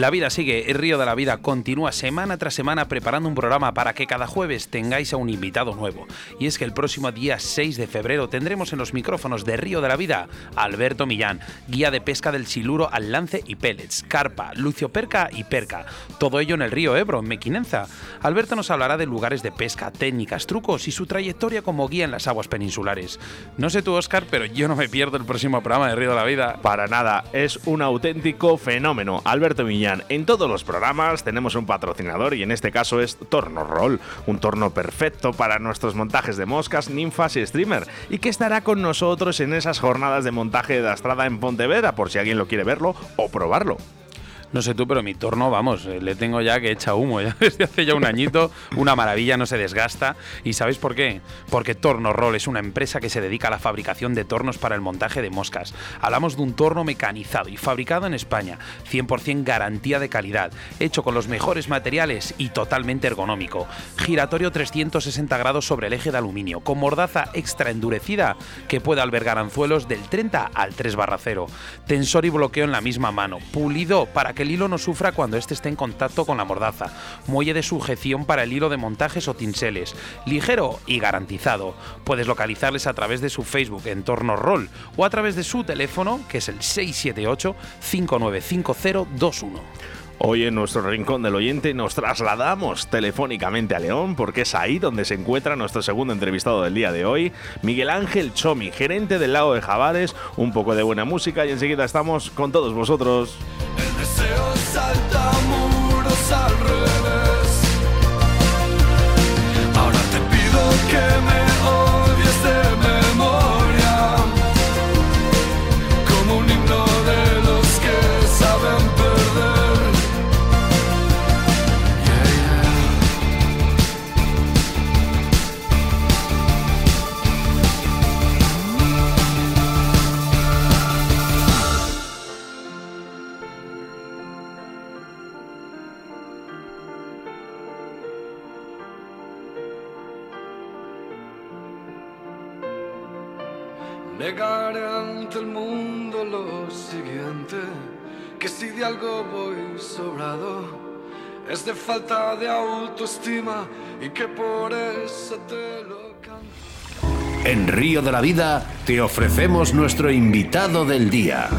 La vida sigue, el Río de la Vida continúa semana tras semana preparando un programa para que cada jueves tengáis a un invitado nuevo. Y es que el próximo día 6 de febrero tendremos en los micrófonos de Río de la Vida a Alberto Millán, guía de pesca del siluro al lance y pellets, carpa, lucio perca y perca. Todo ello en el río Ebro, en Mequinenza. Alberto nos hablará de lugares de pesca, técnicas, trucos y su trayectoria como guía en las aguas peninsulares. No sé tú, Oscar, pero yo no me pierdo el próximo programa de Río de la Vida. Para nada, es un auténtico fenómeno. Alberto Millán en todos los programas tenemos un patrocinador y en este caso es Torno Roll, un torno perfecto para nuestros montajes de moscas, ninfas y streamer y que estará con nosotros en esas jornadas de montaje de Astrada en Pontevedra por si alguien lo quiere verlo o probarlo. No sé tú, pero mi torno, vamos, eh, le tengo ya que echa humo ya desde hace ya un añito, una maravilla, no se desgasta. ¿Y sabéis por qué? Porque Torno Roll es una empresa que se dedica a la fabricación de tornos para el montaje de moscas. Hablamos de un torno mecanizado y fabricado en España, 100% garantía de calidad, hecho con los mejores materiales y totalmente ergonómico. Giratorio 360 grados sobre el eje de aluminio, con mordaza extra endurecida que puede albergar anzuelos del 30 al 3 barra 0. Tensor y bloqueo en la misma mano, pulido para que el hilo no sufra cuando éste esté en contacto con la mordaza, muelle de sujeción para el hilo de montajes o tinseles, ligero y garantizado. Puedes localizarles a través de su Facebook Entorno Roll o a través de su teléfono que es el 678 595021. Hoy en nuestro rincón del oyente nos trasladamos telefónicamente a León porque es ahí donde se encuentra nuestro segundo entrevistado del día de hoy, Miguel Ángel Chomi, gerente del lago de Javares, un poco de buena música y enseguida estamos con todos vosotros. El deseo salta muros al revés. Ahora te pido que me odies de Negaré ante el mundo lo siguiente, que si de algo voy sobrado, es de falta de autoestima y que por eso te lo canto. En Río de la Vida te ofrecemos nuestro invitado del día.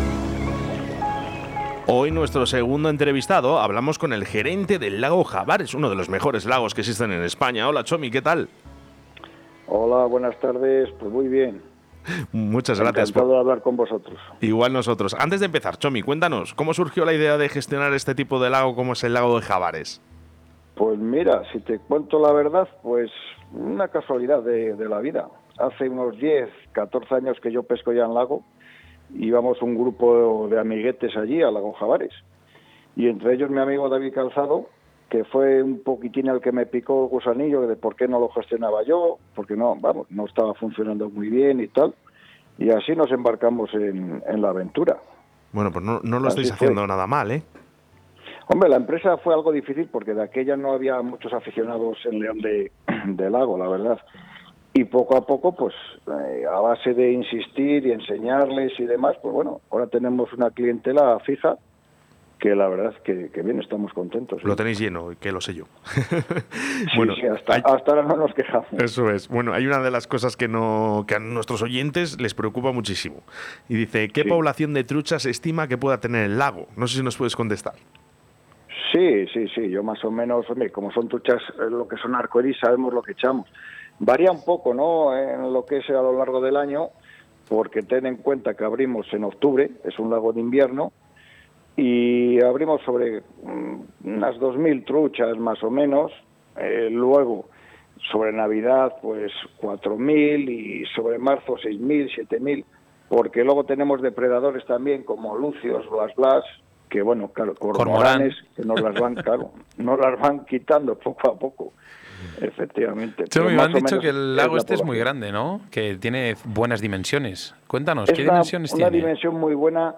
Hoy nuestro segundo entrevistado hablamos con el gerente del lago Javares, uno de los mejores lagos que existen en España. Hola Chomi, ¿qué tal? Hola, buenas tardes. Pues muy bien. Muchas gracias. Encantado por- de hablar con vosotros. Igual nosotros. Antes de empezar, Chomi, cuéntanos, ¿cómo surgió la idea de gestionar este tipo de lago como es el lago de Javares? Pues mira, si te cuento la verdad, pues una casualidad de, de la vida. Hace unos 10, 14 años que yo pesco ya en lago, íbamos un grupo de amiguetes allí a Lago Javares. Y entre ellos mi amigo David Calzado, que fue un poquitín el que me picó el gusanillo de por qué no lo gestionaba yo, porque no, vamos, no estaba funcionando muy bien y tal. Y así nos embarcamos en, en la aventura. Bueno, pues no, no lo Así estáis fue. haciendo nada mal, ¿eh? Hombre, la empresa fue algo difícil porque de aquella no había muchos aficionados en León de, de Lago, la verdad. Y poco a poco, pues eh, a base de insistir y enseñarles y demás, pues bueno, ahora tenemos una clientela fija que la verdad que, que bien, estamos contentos. Lo tenéis lleno, que lo sé yo. bueno, hasta, hasta, ahora no nos quejamos. Eso es. Bueno, hay una de las cosas que, no, que a nuestros oyentes les preocupa muchísimo. Y dice, ¿qué población de truchas estima que pueda tener el lago? No sé si nos puedes contestar. Sí, sí, sí. Yo más o menos, como son truchas, eh, lo que son arcoíris, sabemos lo que echamos. Varía un poco, ¿no? En lo que es a lo largo del año, porque ten en cuenta que abrimos en octubre, es un lago de invierno, y abrimos sobre mm, unas 2.000 truchas más o menos. Eh, luego, sobre Navidad, pues 4.000 y sobre marzo 6.000, 7.000, porque luego tenemos depredadores también como lucios, blas blas, que bueno, claro, cormoranes, que nos las van, claro, nos las van quitando poco a poco. Efectivamente. me han dicho que el lago este es muy grande, ¿no? Que tiene buenas dimensiones. Cuéntanos, ¿qué dimensiones tiene? Una dimensión muy buena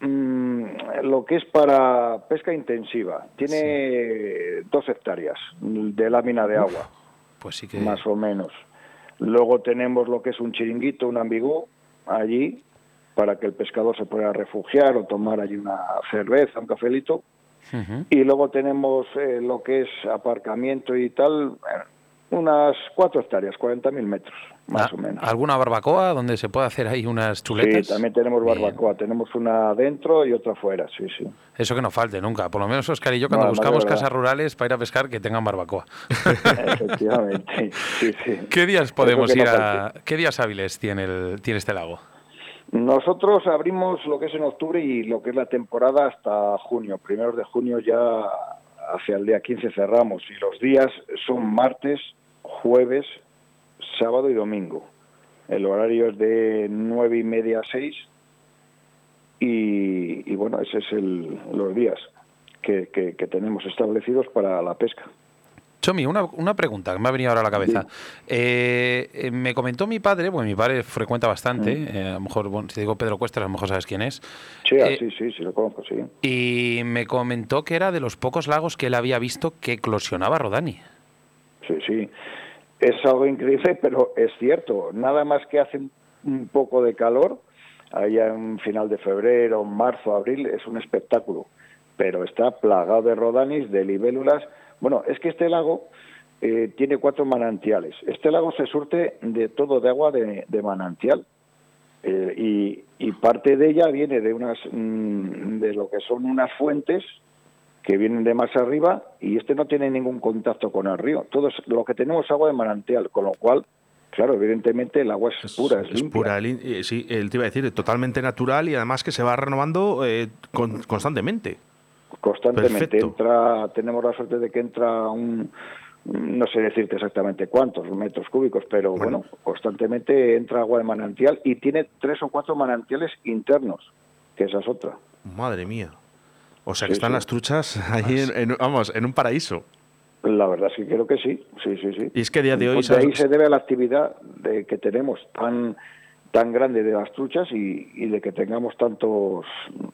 Mm, lo que es para pesca intensiva. Tiene dos hectáreas de lámina de agua. Pues sí que... Más o menos. Luego tenemos lo que es un chiringuito, un ambigú, allí, para que el pescador se pueda refugiar o tomar allí una cerveza, un cafelito. Y luego tenemos eh, lo que es aparcamiento y tal, unas cuatro hectáreas, 40.000 metros, más ah, o menos. ¿Alguna barbacoa donde se puede hacer ahí unas chuletas? Sí, también tenemos barbacoa. Tenemos una adentro y otra afuera, sí, sí. Eso que no falte nunca. Por lo menos Oscar y yo cuando buscamos casas rurales para ir a pescar que tengan barbacoa. Efectivamente, sí, sí. ¿Qué días podemos ir a... ¿Qué días hábiles tiene, el, tiene este lago? Nosotros abrimos lo que es en octubre y lo que es la temporada hasta junio. Primeros de junio ya hacia el día 15 cerramos y los días son martes, jueves, sábado y domingo. El horario es de nueve y media a seis y, bueno, ese es el, los días que, que, tenemos establecidos para la pesca. Chomi, una, una, pregunta que me ha venido ahora a la cabeza. Eh, eh, me comentó mi padre, bueno, mi padre frecuenta bastante, mm. eh, a lo mejor, bueno, si digo Pedro Cuestas, a lo mejor sabes quién es. Sí, ah, sí, sí, sí, lo conozco, sí. Y me comentó que era de los pocos lagos que él había visto que eclosionaba Rodani. Sí, sí es algo increíble, pero es cierto. Nada más que hace un poco de calor, allá en final de febrero, marzo, abril, es un espectáculo. Pero está plagado de rodanis, de libélulas. Bueno, es que este lago eh, tiene cuatro manantiales. Este lago se surte de todo de agua de, manantial. Eh, y, y, parte de ella viene de unas mm, de lo que son unas fuentes que vienen de más arriba y este no tiene ningún contacto con el río. Todo lo que tenemos es agua de manantial, con lo cual, claro, evidentemente el agua es, pura, es, pura. Eh, sí, él te iba a decir, totalmente natural y además que se va renovando eh, constantemente. Constantemente. Entra, tenemos la suerte de que entra un, no sé decirte exactamente cuántos metros cúbicos, pero bueno. constantemente entra agua de manantial y tiene tres o cuatro manantiales internos, que esa es otra. Madre mía. O sea que están las truchas ahí, en, vamos, en un paraíso. La verdad es que creo que sí, sí, sí, sí. Y es que a día de hoy... Pues ahí se debe a la actividad de que tenemos tan tan grande de las truchas y, de que tengamos tantos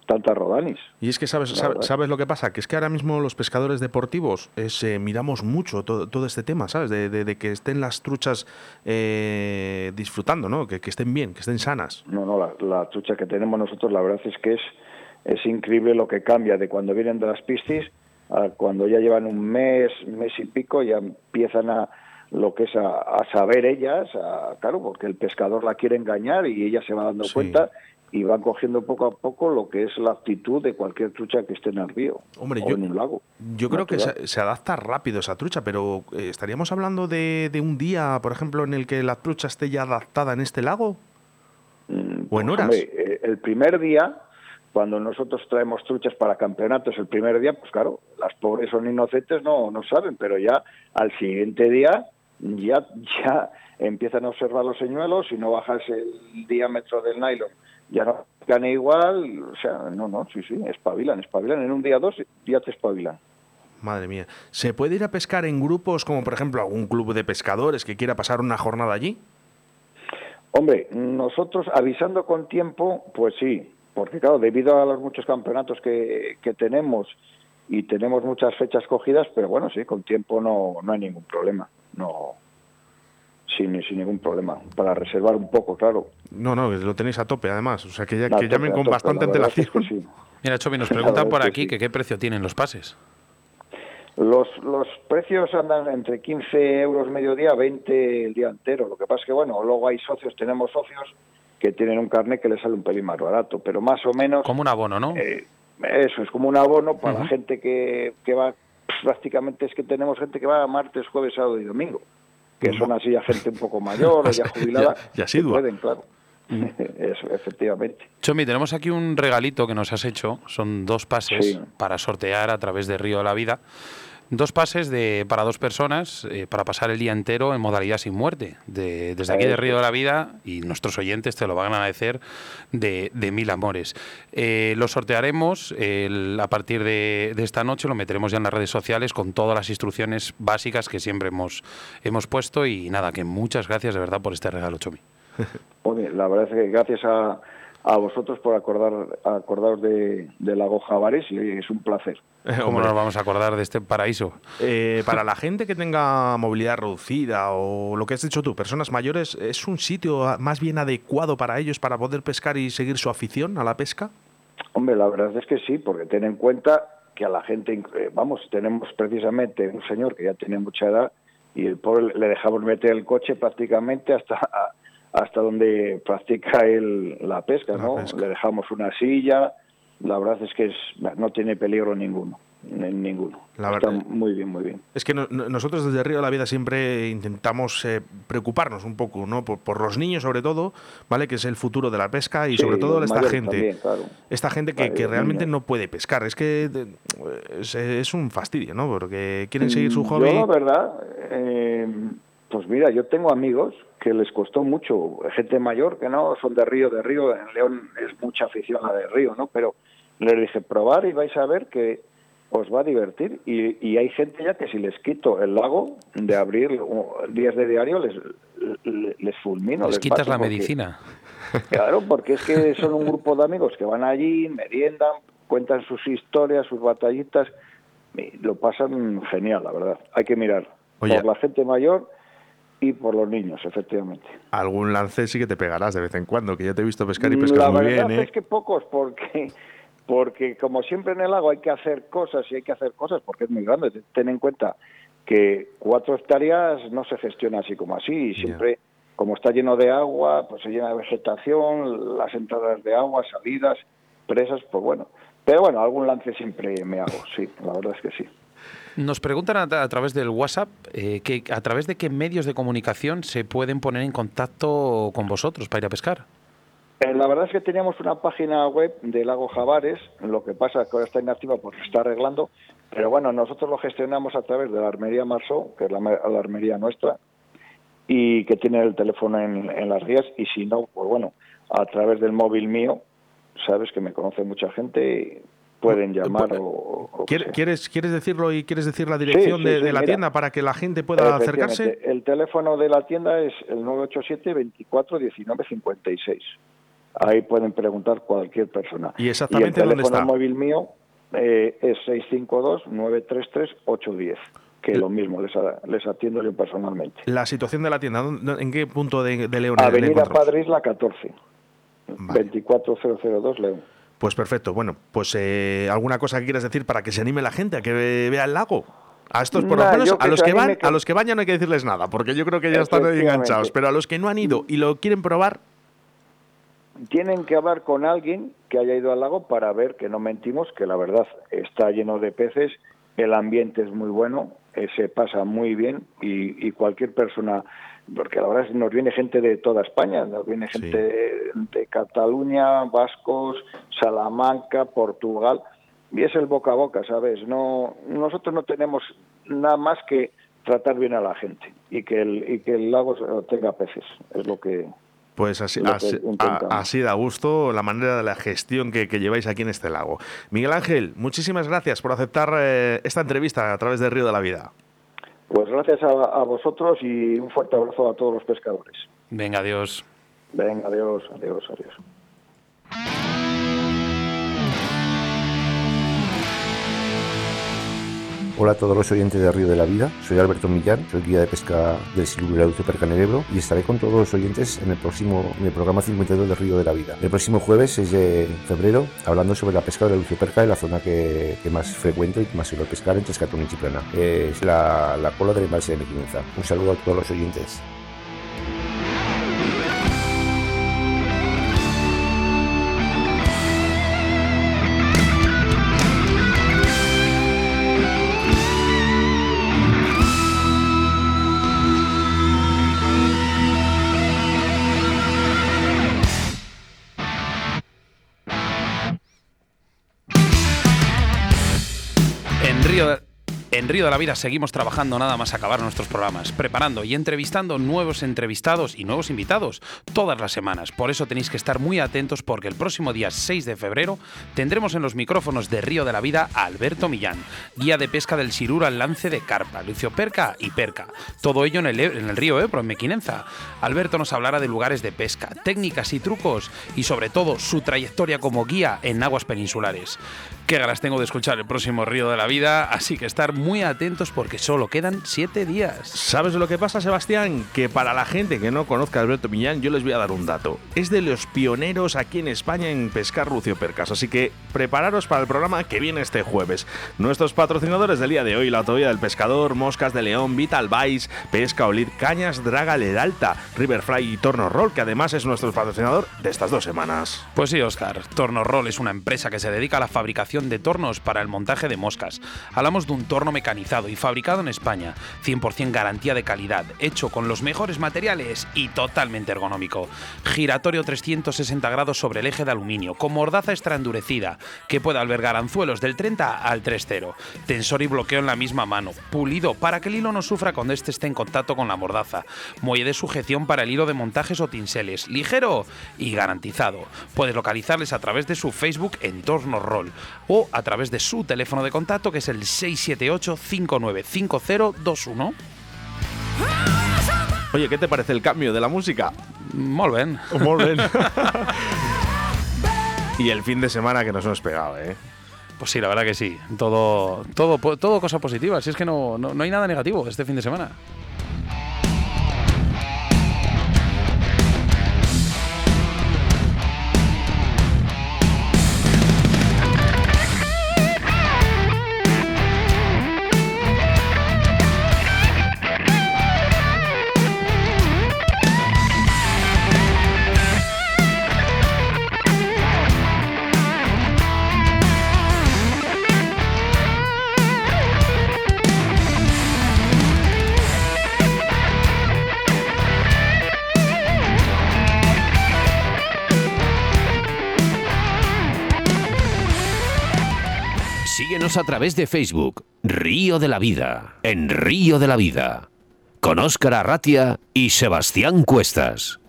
tantas rodanis. Y es que sabes, sabes, lo que pasa, que es que ahora mismo los pescadores deportivos eh, miramos mucho todo, este tema, ¿sabes? De, que estén las truchas eh, disfrutando, ¿no? Que, estén bien, que estén sanas. No, no, la, la, trucha que tenemos nosotros la verdad es que es es increíble lo que cambia de cuando vienen de las piscis a cuando ya llevan un mes, mes y pico, ya empiezan a lo que es a, saber ellas, claro, porque el pescador la quiere engañar y ella se va dando cuenta y van cogiendo poco a poco lo que es la actitud de cualquier trucha que esté en el río Hombre, o yo, en un lago. Yo creo que se, adapta rápido esa trucha, pero eh, ¿estaríamos hablando de, un día, por ejemplo, en el que la trucha esté ya adaptada en este lago? Mm, ¿O en pues, horas? Eh, el primer día cuando nosotros traemos truchas para campeonatos el primer día, pues claro, las pobres son inocentes, no, no saben, pero ya al siguiente día ya, ya empiezan a observar los señuelos, y no bajas el diámetro del nylon, ya no gane igual, o sea, no, no, sí, sí, espabilan, espabilan, en un día dos ya te espabilan. Madre mía. ¿Se puede ir a pescar en grupos como por ejemplo algún club de pescadores que quiera pasar una jornada allí? Hombre, nosotros avisando con tiempo, pues sí, porque claro, debido a los muchos campeonatos que, tenemos y tenemos muchas fechas cogidas, pero bueno, sí, con tiempo no, no hay ningún problema, no sin, sin ningún problema, para reservar un poco, claro. No, no, lo tenéis a tope además, o sea que, ya, que llamen con bastante antelación. Mira, Chomi, nos preguntan por aquí que qué precio tienen los pases. Los, los precios andan entre 15 euros mediodía, 20 el día entero. Lo que pasa es que, bueno, luego hay socios, tenemos socios que tienen un carnet que les sale un pelín más barato, pero más o menos... Como un abono, ¿no? Eh, eso, es como un abono para la gente que, que va, prácticamente es que tenemos gente que va martes, jueves, sábado y domingo, que son así ya gente un poco mayor ya jubilada. ya, ya pueden, claro. Eso, efectivamente. Chomi, tenemos aquí un regalito que nos has hecho. Son dos pases para sortear a través de Río de la Vida. Dos pases de, para dos personas eh, para pasar el día entero en modalidad sin muerte. De, desde aquí de Río de la Vida, y nuestros oyentes te lo van a agradecer de, de mil amores. Eh, lo sortearemos a partir de, esta noche, lo meteremos ya en las redes sociales con todas las instrucciones básicas que siempre hemos, hemos puesto. Y nada, que muchas gracias de verdad por este regalo, Chomi. la verdad es que gracias a, a vosotros por acordar, acordaros de, de Lago Javares y es un placer. ¿Cómo nos vamos a acordar de este paraíso? Eh, para la gente que tenga movilidad reducida o lo que has dicho tú, personas mayores, ¿es un sitio más bien adecuado para ellos para poder pescar y seguir su afición a la pesca? Hombre, la verdad es que sí, porque ten en cuenta que a la gente, eh, vamos, tenemos precisamente un señor que ya tiene mucha edad y el pobre le dejamos meter el coche prácticamente hasta hasta donde practica el, la pesca, ¿no? Le dejamos una silla, la verdad es que es, no tiene peligro ninguno. Ninguno. La Está muy bien, muy bien. Es que nosotros desde Río de la Vida siempre intentamos eh, preocuparnos un poco, ¿no? Por, los niños sobre todo, ¿vale? Que es el futuro de la pesca y sobre todo esta gente, esta gente que, que realmente no puede pescar. Es que es, un fastidio, ¿no? Porque quieren seguir su mm, hobby. Yo, la verdad, eh, pues mira, yo tengo amigos que les costó mucho, gente mayor que no son de Río, de Río, en León es mucha afición a de Río, ¿no? Pero les dije, probar y vais a ver que os va a divertir. Y, hay gente ya que si les quito el lago de abrir días de diario, les, les, fulmino. Les, quitas la medicina. Claro, porque es que son un grupo de amigos que van allí, meriendan, cuentan sus historias, sus batallitas, y lo pasan genial, la verdad. Hay que mirar. Por la gente mayor y por los niños, efectivamente. Algún lance sí que te pegarás de vez en cuando, que yo te he visto pescar y pescar muy bien. La verdad es que pocos, porque porque como siempre en el lago hay que hacer cosas y hay que hacer cosas porque es muy grande. Ten en cuenta que cuatro hectáreas no se gestiona así como así, y siempre como está lleno de agua, pues se llena de vegetación, las entradas de agua, salidas, presas, pues bueno. Pero bueno, algún lance siempre me hago, sí, la verdad es que sí. Nos preguntan a, través del WhatsApp eh, que a través de qué medios de comunicación se pueden poner en contacto con vosotros para ir a pescar. Eh, la verdad es que teníamos una página web de Lago Javares, lo que pasa es que ahora está inactiva porque está arreglando, pero bueno, nosotros lo gestionamos a través de la Armería Marsó, que es la, armería nuestra, y que tiene el teléfono en, en, las guías, y si no, pues bueno, a través del móvil mío, sabes que me conoce mucha gente, pueden llamar o, ¿Quieres, ¿Quieres decirlo y quieres decir la dirección de, la tienda para que la gente pueda acercarse? El teléfono de la tienda es el 987 24 19 56. Ahí pueden preguntar cualquier persona. ¿Y exactamente el dónde está? El móvil mío eh, es 652-933-810 que lo mismo, les, les, atiendo yo personalmente. ¿La situación de la tienda, en qué punto de, de León? Avenida Padre Isla 14, 24002 León. Pues perfecto. Bueno, pues eh, alguna cosa que quieras decir para que se anime la gente a que vea el lago. A estos, por lo menos, a los que van, a los que van ya no hay que decirles nada, porque yo creo que ya están enganchados. Pero a los que no han ido y lo quieren probar, tienen que hablar con alguien que haya ido al lago para ver que no mentimos, que la verdad está lleno de peces, el ambiente es muy bueno, eh, se pasa muy bien y, y cualquier persona porque la verdad es que nos viene gente de toda España, nos viene gente de, Cataluña, vascos, Salamanca, Portugal, y es el boca a boca, ¿sabes? No, nosotros no tenemos nada más que tratar bien a la gente y que el, y que el lago tenga peces, es lo que... Pues así, así, da gusto la manera de la gestión que, lleváis aquí en este lago. Miguel Ángel, muchísimas gracias por aceptar eh, esta entrevista a través de Río de la Vida. Pues gracias a, vosotros y un fuerte abrazo a todos los pescadores. Venga, adiós. Venga, adiós, adiós, adiós. Hola a todos los oyentes de Río de la Vida, soy Alberto Millán, soy guía de pesca del Siluro Laucio Percanerebro y estaré con todos los oyentes en el próximo en programa 52 de Río de la Vida. El próximo jueves 6 de febrero, hablando sobre la pesca de la lucioperca en la zona que, que más frecuento y más suelo pescar entre Escatón y Chiplana. Es la, la cola del embalse de Mequinenza. Un saludo a todos los oyentes. Río de la Vida seguimos trabajando nada más acabar nuestros programas, preparando y entrevistando nuevos entrevistados y nuevos invitados todas las semanas. Por eso tenéis que estar muy atentos porque el próximo día 6 de febrero tendremos en los micrófonos de Río de la Vida a Alberto Millán, guía de pesca del Sirura al lance de carpa, Lucio Perca y Perca. Todo ello en el, en el río Ebro, en Mequinenza. Alberto nos hablará de lugares de pesca, técnicas y trucos y sobre todo su trayectoria como guía en aguas peninsulares. Qué ganas tengo de escuchar el próximo Río de la Vida, así que estar muy atentos porque solo quedan siete días. ¿Sabes lo que pasa, Sebastián? Que para la gente que no conozca a Alberto Millán, yo les voy a dar un dato. Es de los pioneros aquí en España en pescar luciopercas, así que prepararos para el programa que viene este jueves. Nuestros patrocinadores del día de hoy, la Autovía del Pescador, Moscas de León, Vital Vice, Pesca Olid, Cañas, Draga Leralta, Riverfly y Torno Roll, que además es nuestro patrocinador de estas dos semanas. Pues sí, Oscar. Torno Roll es una empresa que se dedica a la fabricación de tornos para el montaje de moscas. Hablamos de un torno mecanizado y fabricado en España, 100% garantía de calidad, hecho con los mejores materiales y totalmente ergonómico. Giratorio 360 grados sobre el eje de aluminio, con mordaza extra endurecida, que puede albergar anzuelos del 30 al 3.0. Tensor y bloqueo en la misma mano, pulido para que el hilo no sufra cuando este esté en contacto con la mordaza. Muelle de sujeción para el hilo de montajes o tinseles, ligero y garantizado. Puedes localizarles a través de su Facebook en Torno Roll o a través de su teléfono de contacto que es el 678-595021. Oye, ¿qué te parece el cambio de la música? Molt bien. Molt bien. y el fin de semana que nos hemos pegado, ¿eh? Pues sí, la verdad que sí. Todo, todo, todo cosa positiva. Si es que no, no, no hay nada negativo este fin de semana. A través de Facebook, Río de la Vida, en Río de la Vida, con Óscar Arratia y Sebastián Cuestas.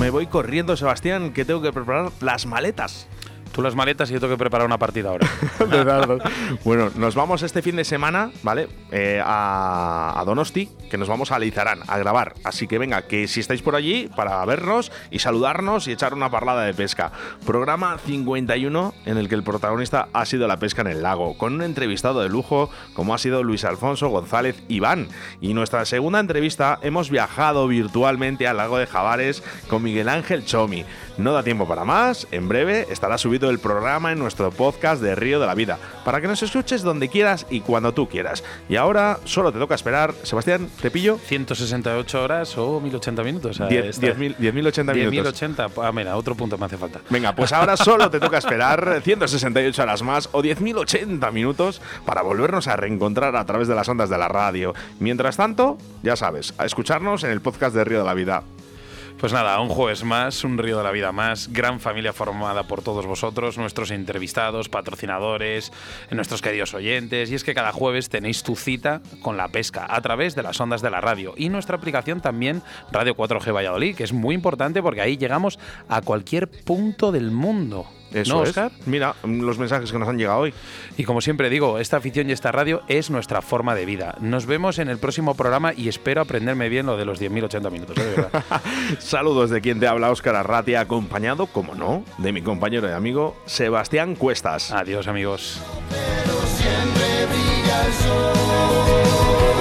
Me voy corriendo, Sebastián, que tengo que preparar las maletas. Tú las maletas y yo tengo que preparar una partida ahora. Bueno, nos vamos este fin de semana, ¿vale? Eh, a, a Donosti, que nos vamos a Lizarán a grabar. Así que venga, que si estáis por allí para vernos y saludarnos y echar una parlada de pesca. Programa 51 en el que el protagonista ha sido la pesca en el lago, con un entrevistado de lujo como ha sido Luis Alfonso González Iván. Y nuestra segunda entrevista hemos viajado virtualmente al lago de Javares con Miguel Ángel Chomi. No da tiempo para más, en breve estará subido el programa en nuestro podcast de Río de la Vida, para que nos escuches donde quieras y cuando tú quieras. Y ahora solo te toca esperar, Sebastián, ¿te pillo? 168 horas o 1080 minutos. a Diez- esta- 10.000 10.080 minutos. 10.080. Ah, mira, otro punto me hace falta. Venga, pues ahora solo te toca esperar 168 horas más o 10.080 minutos para volvernos a reencontrar a través de las ondas de la radio. Mientras tanto, ya sabes, a escucharnos en el podcast de Río de la Vida. Pues nada, un jueves más, un río de la vida más, gran familia formada por todos vosotros, nuestros entrevistados, patrocinadores, nuestros queridos oyentes. Y es que cada jueves tenéis tu cita con la pesca a través de las ondas de la radio y nuestra aplicación también Radio 4G Valladolid, que es muy importante porque ahí llegamos a cualquier punto del mundo. Eso ¿No, es. Óscar? Mira los mensajes que nos han llegado hoy. Y como siempre digo, esta afición y esta radio es nuestra forma de vida. Nos vemos en el próximo programa y espero aprenderme bien lo de los 10.080 minutos, ¿eh? Saludos de quien te habla, Óscar Arratia, acompañado, como no, de mi compañero y amigo Sebastián Cuestas. Adiós, amigos. siempre brilla el sol.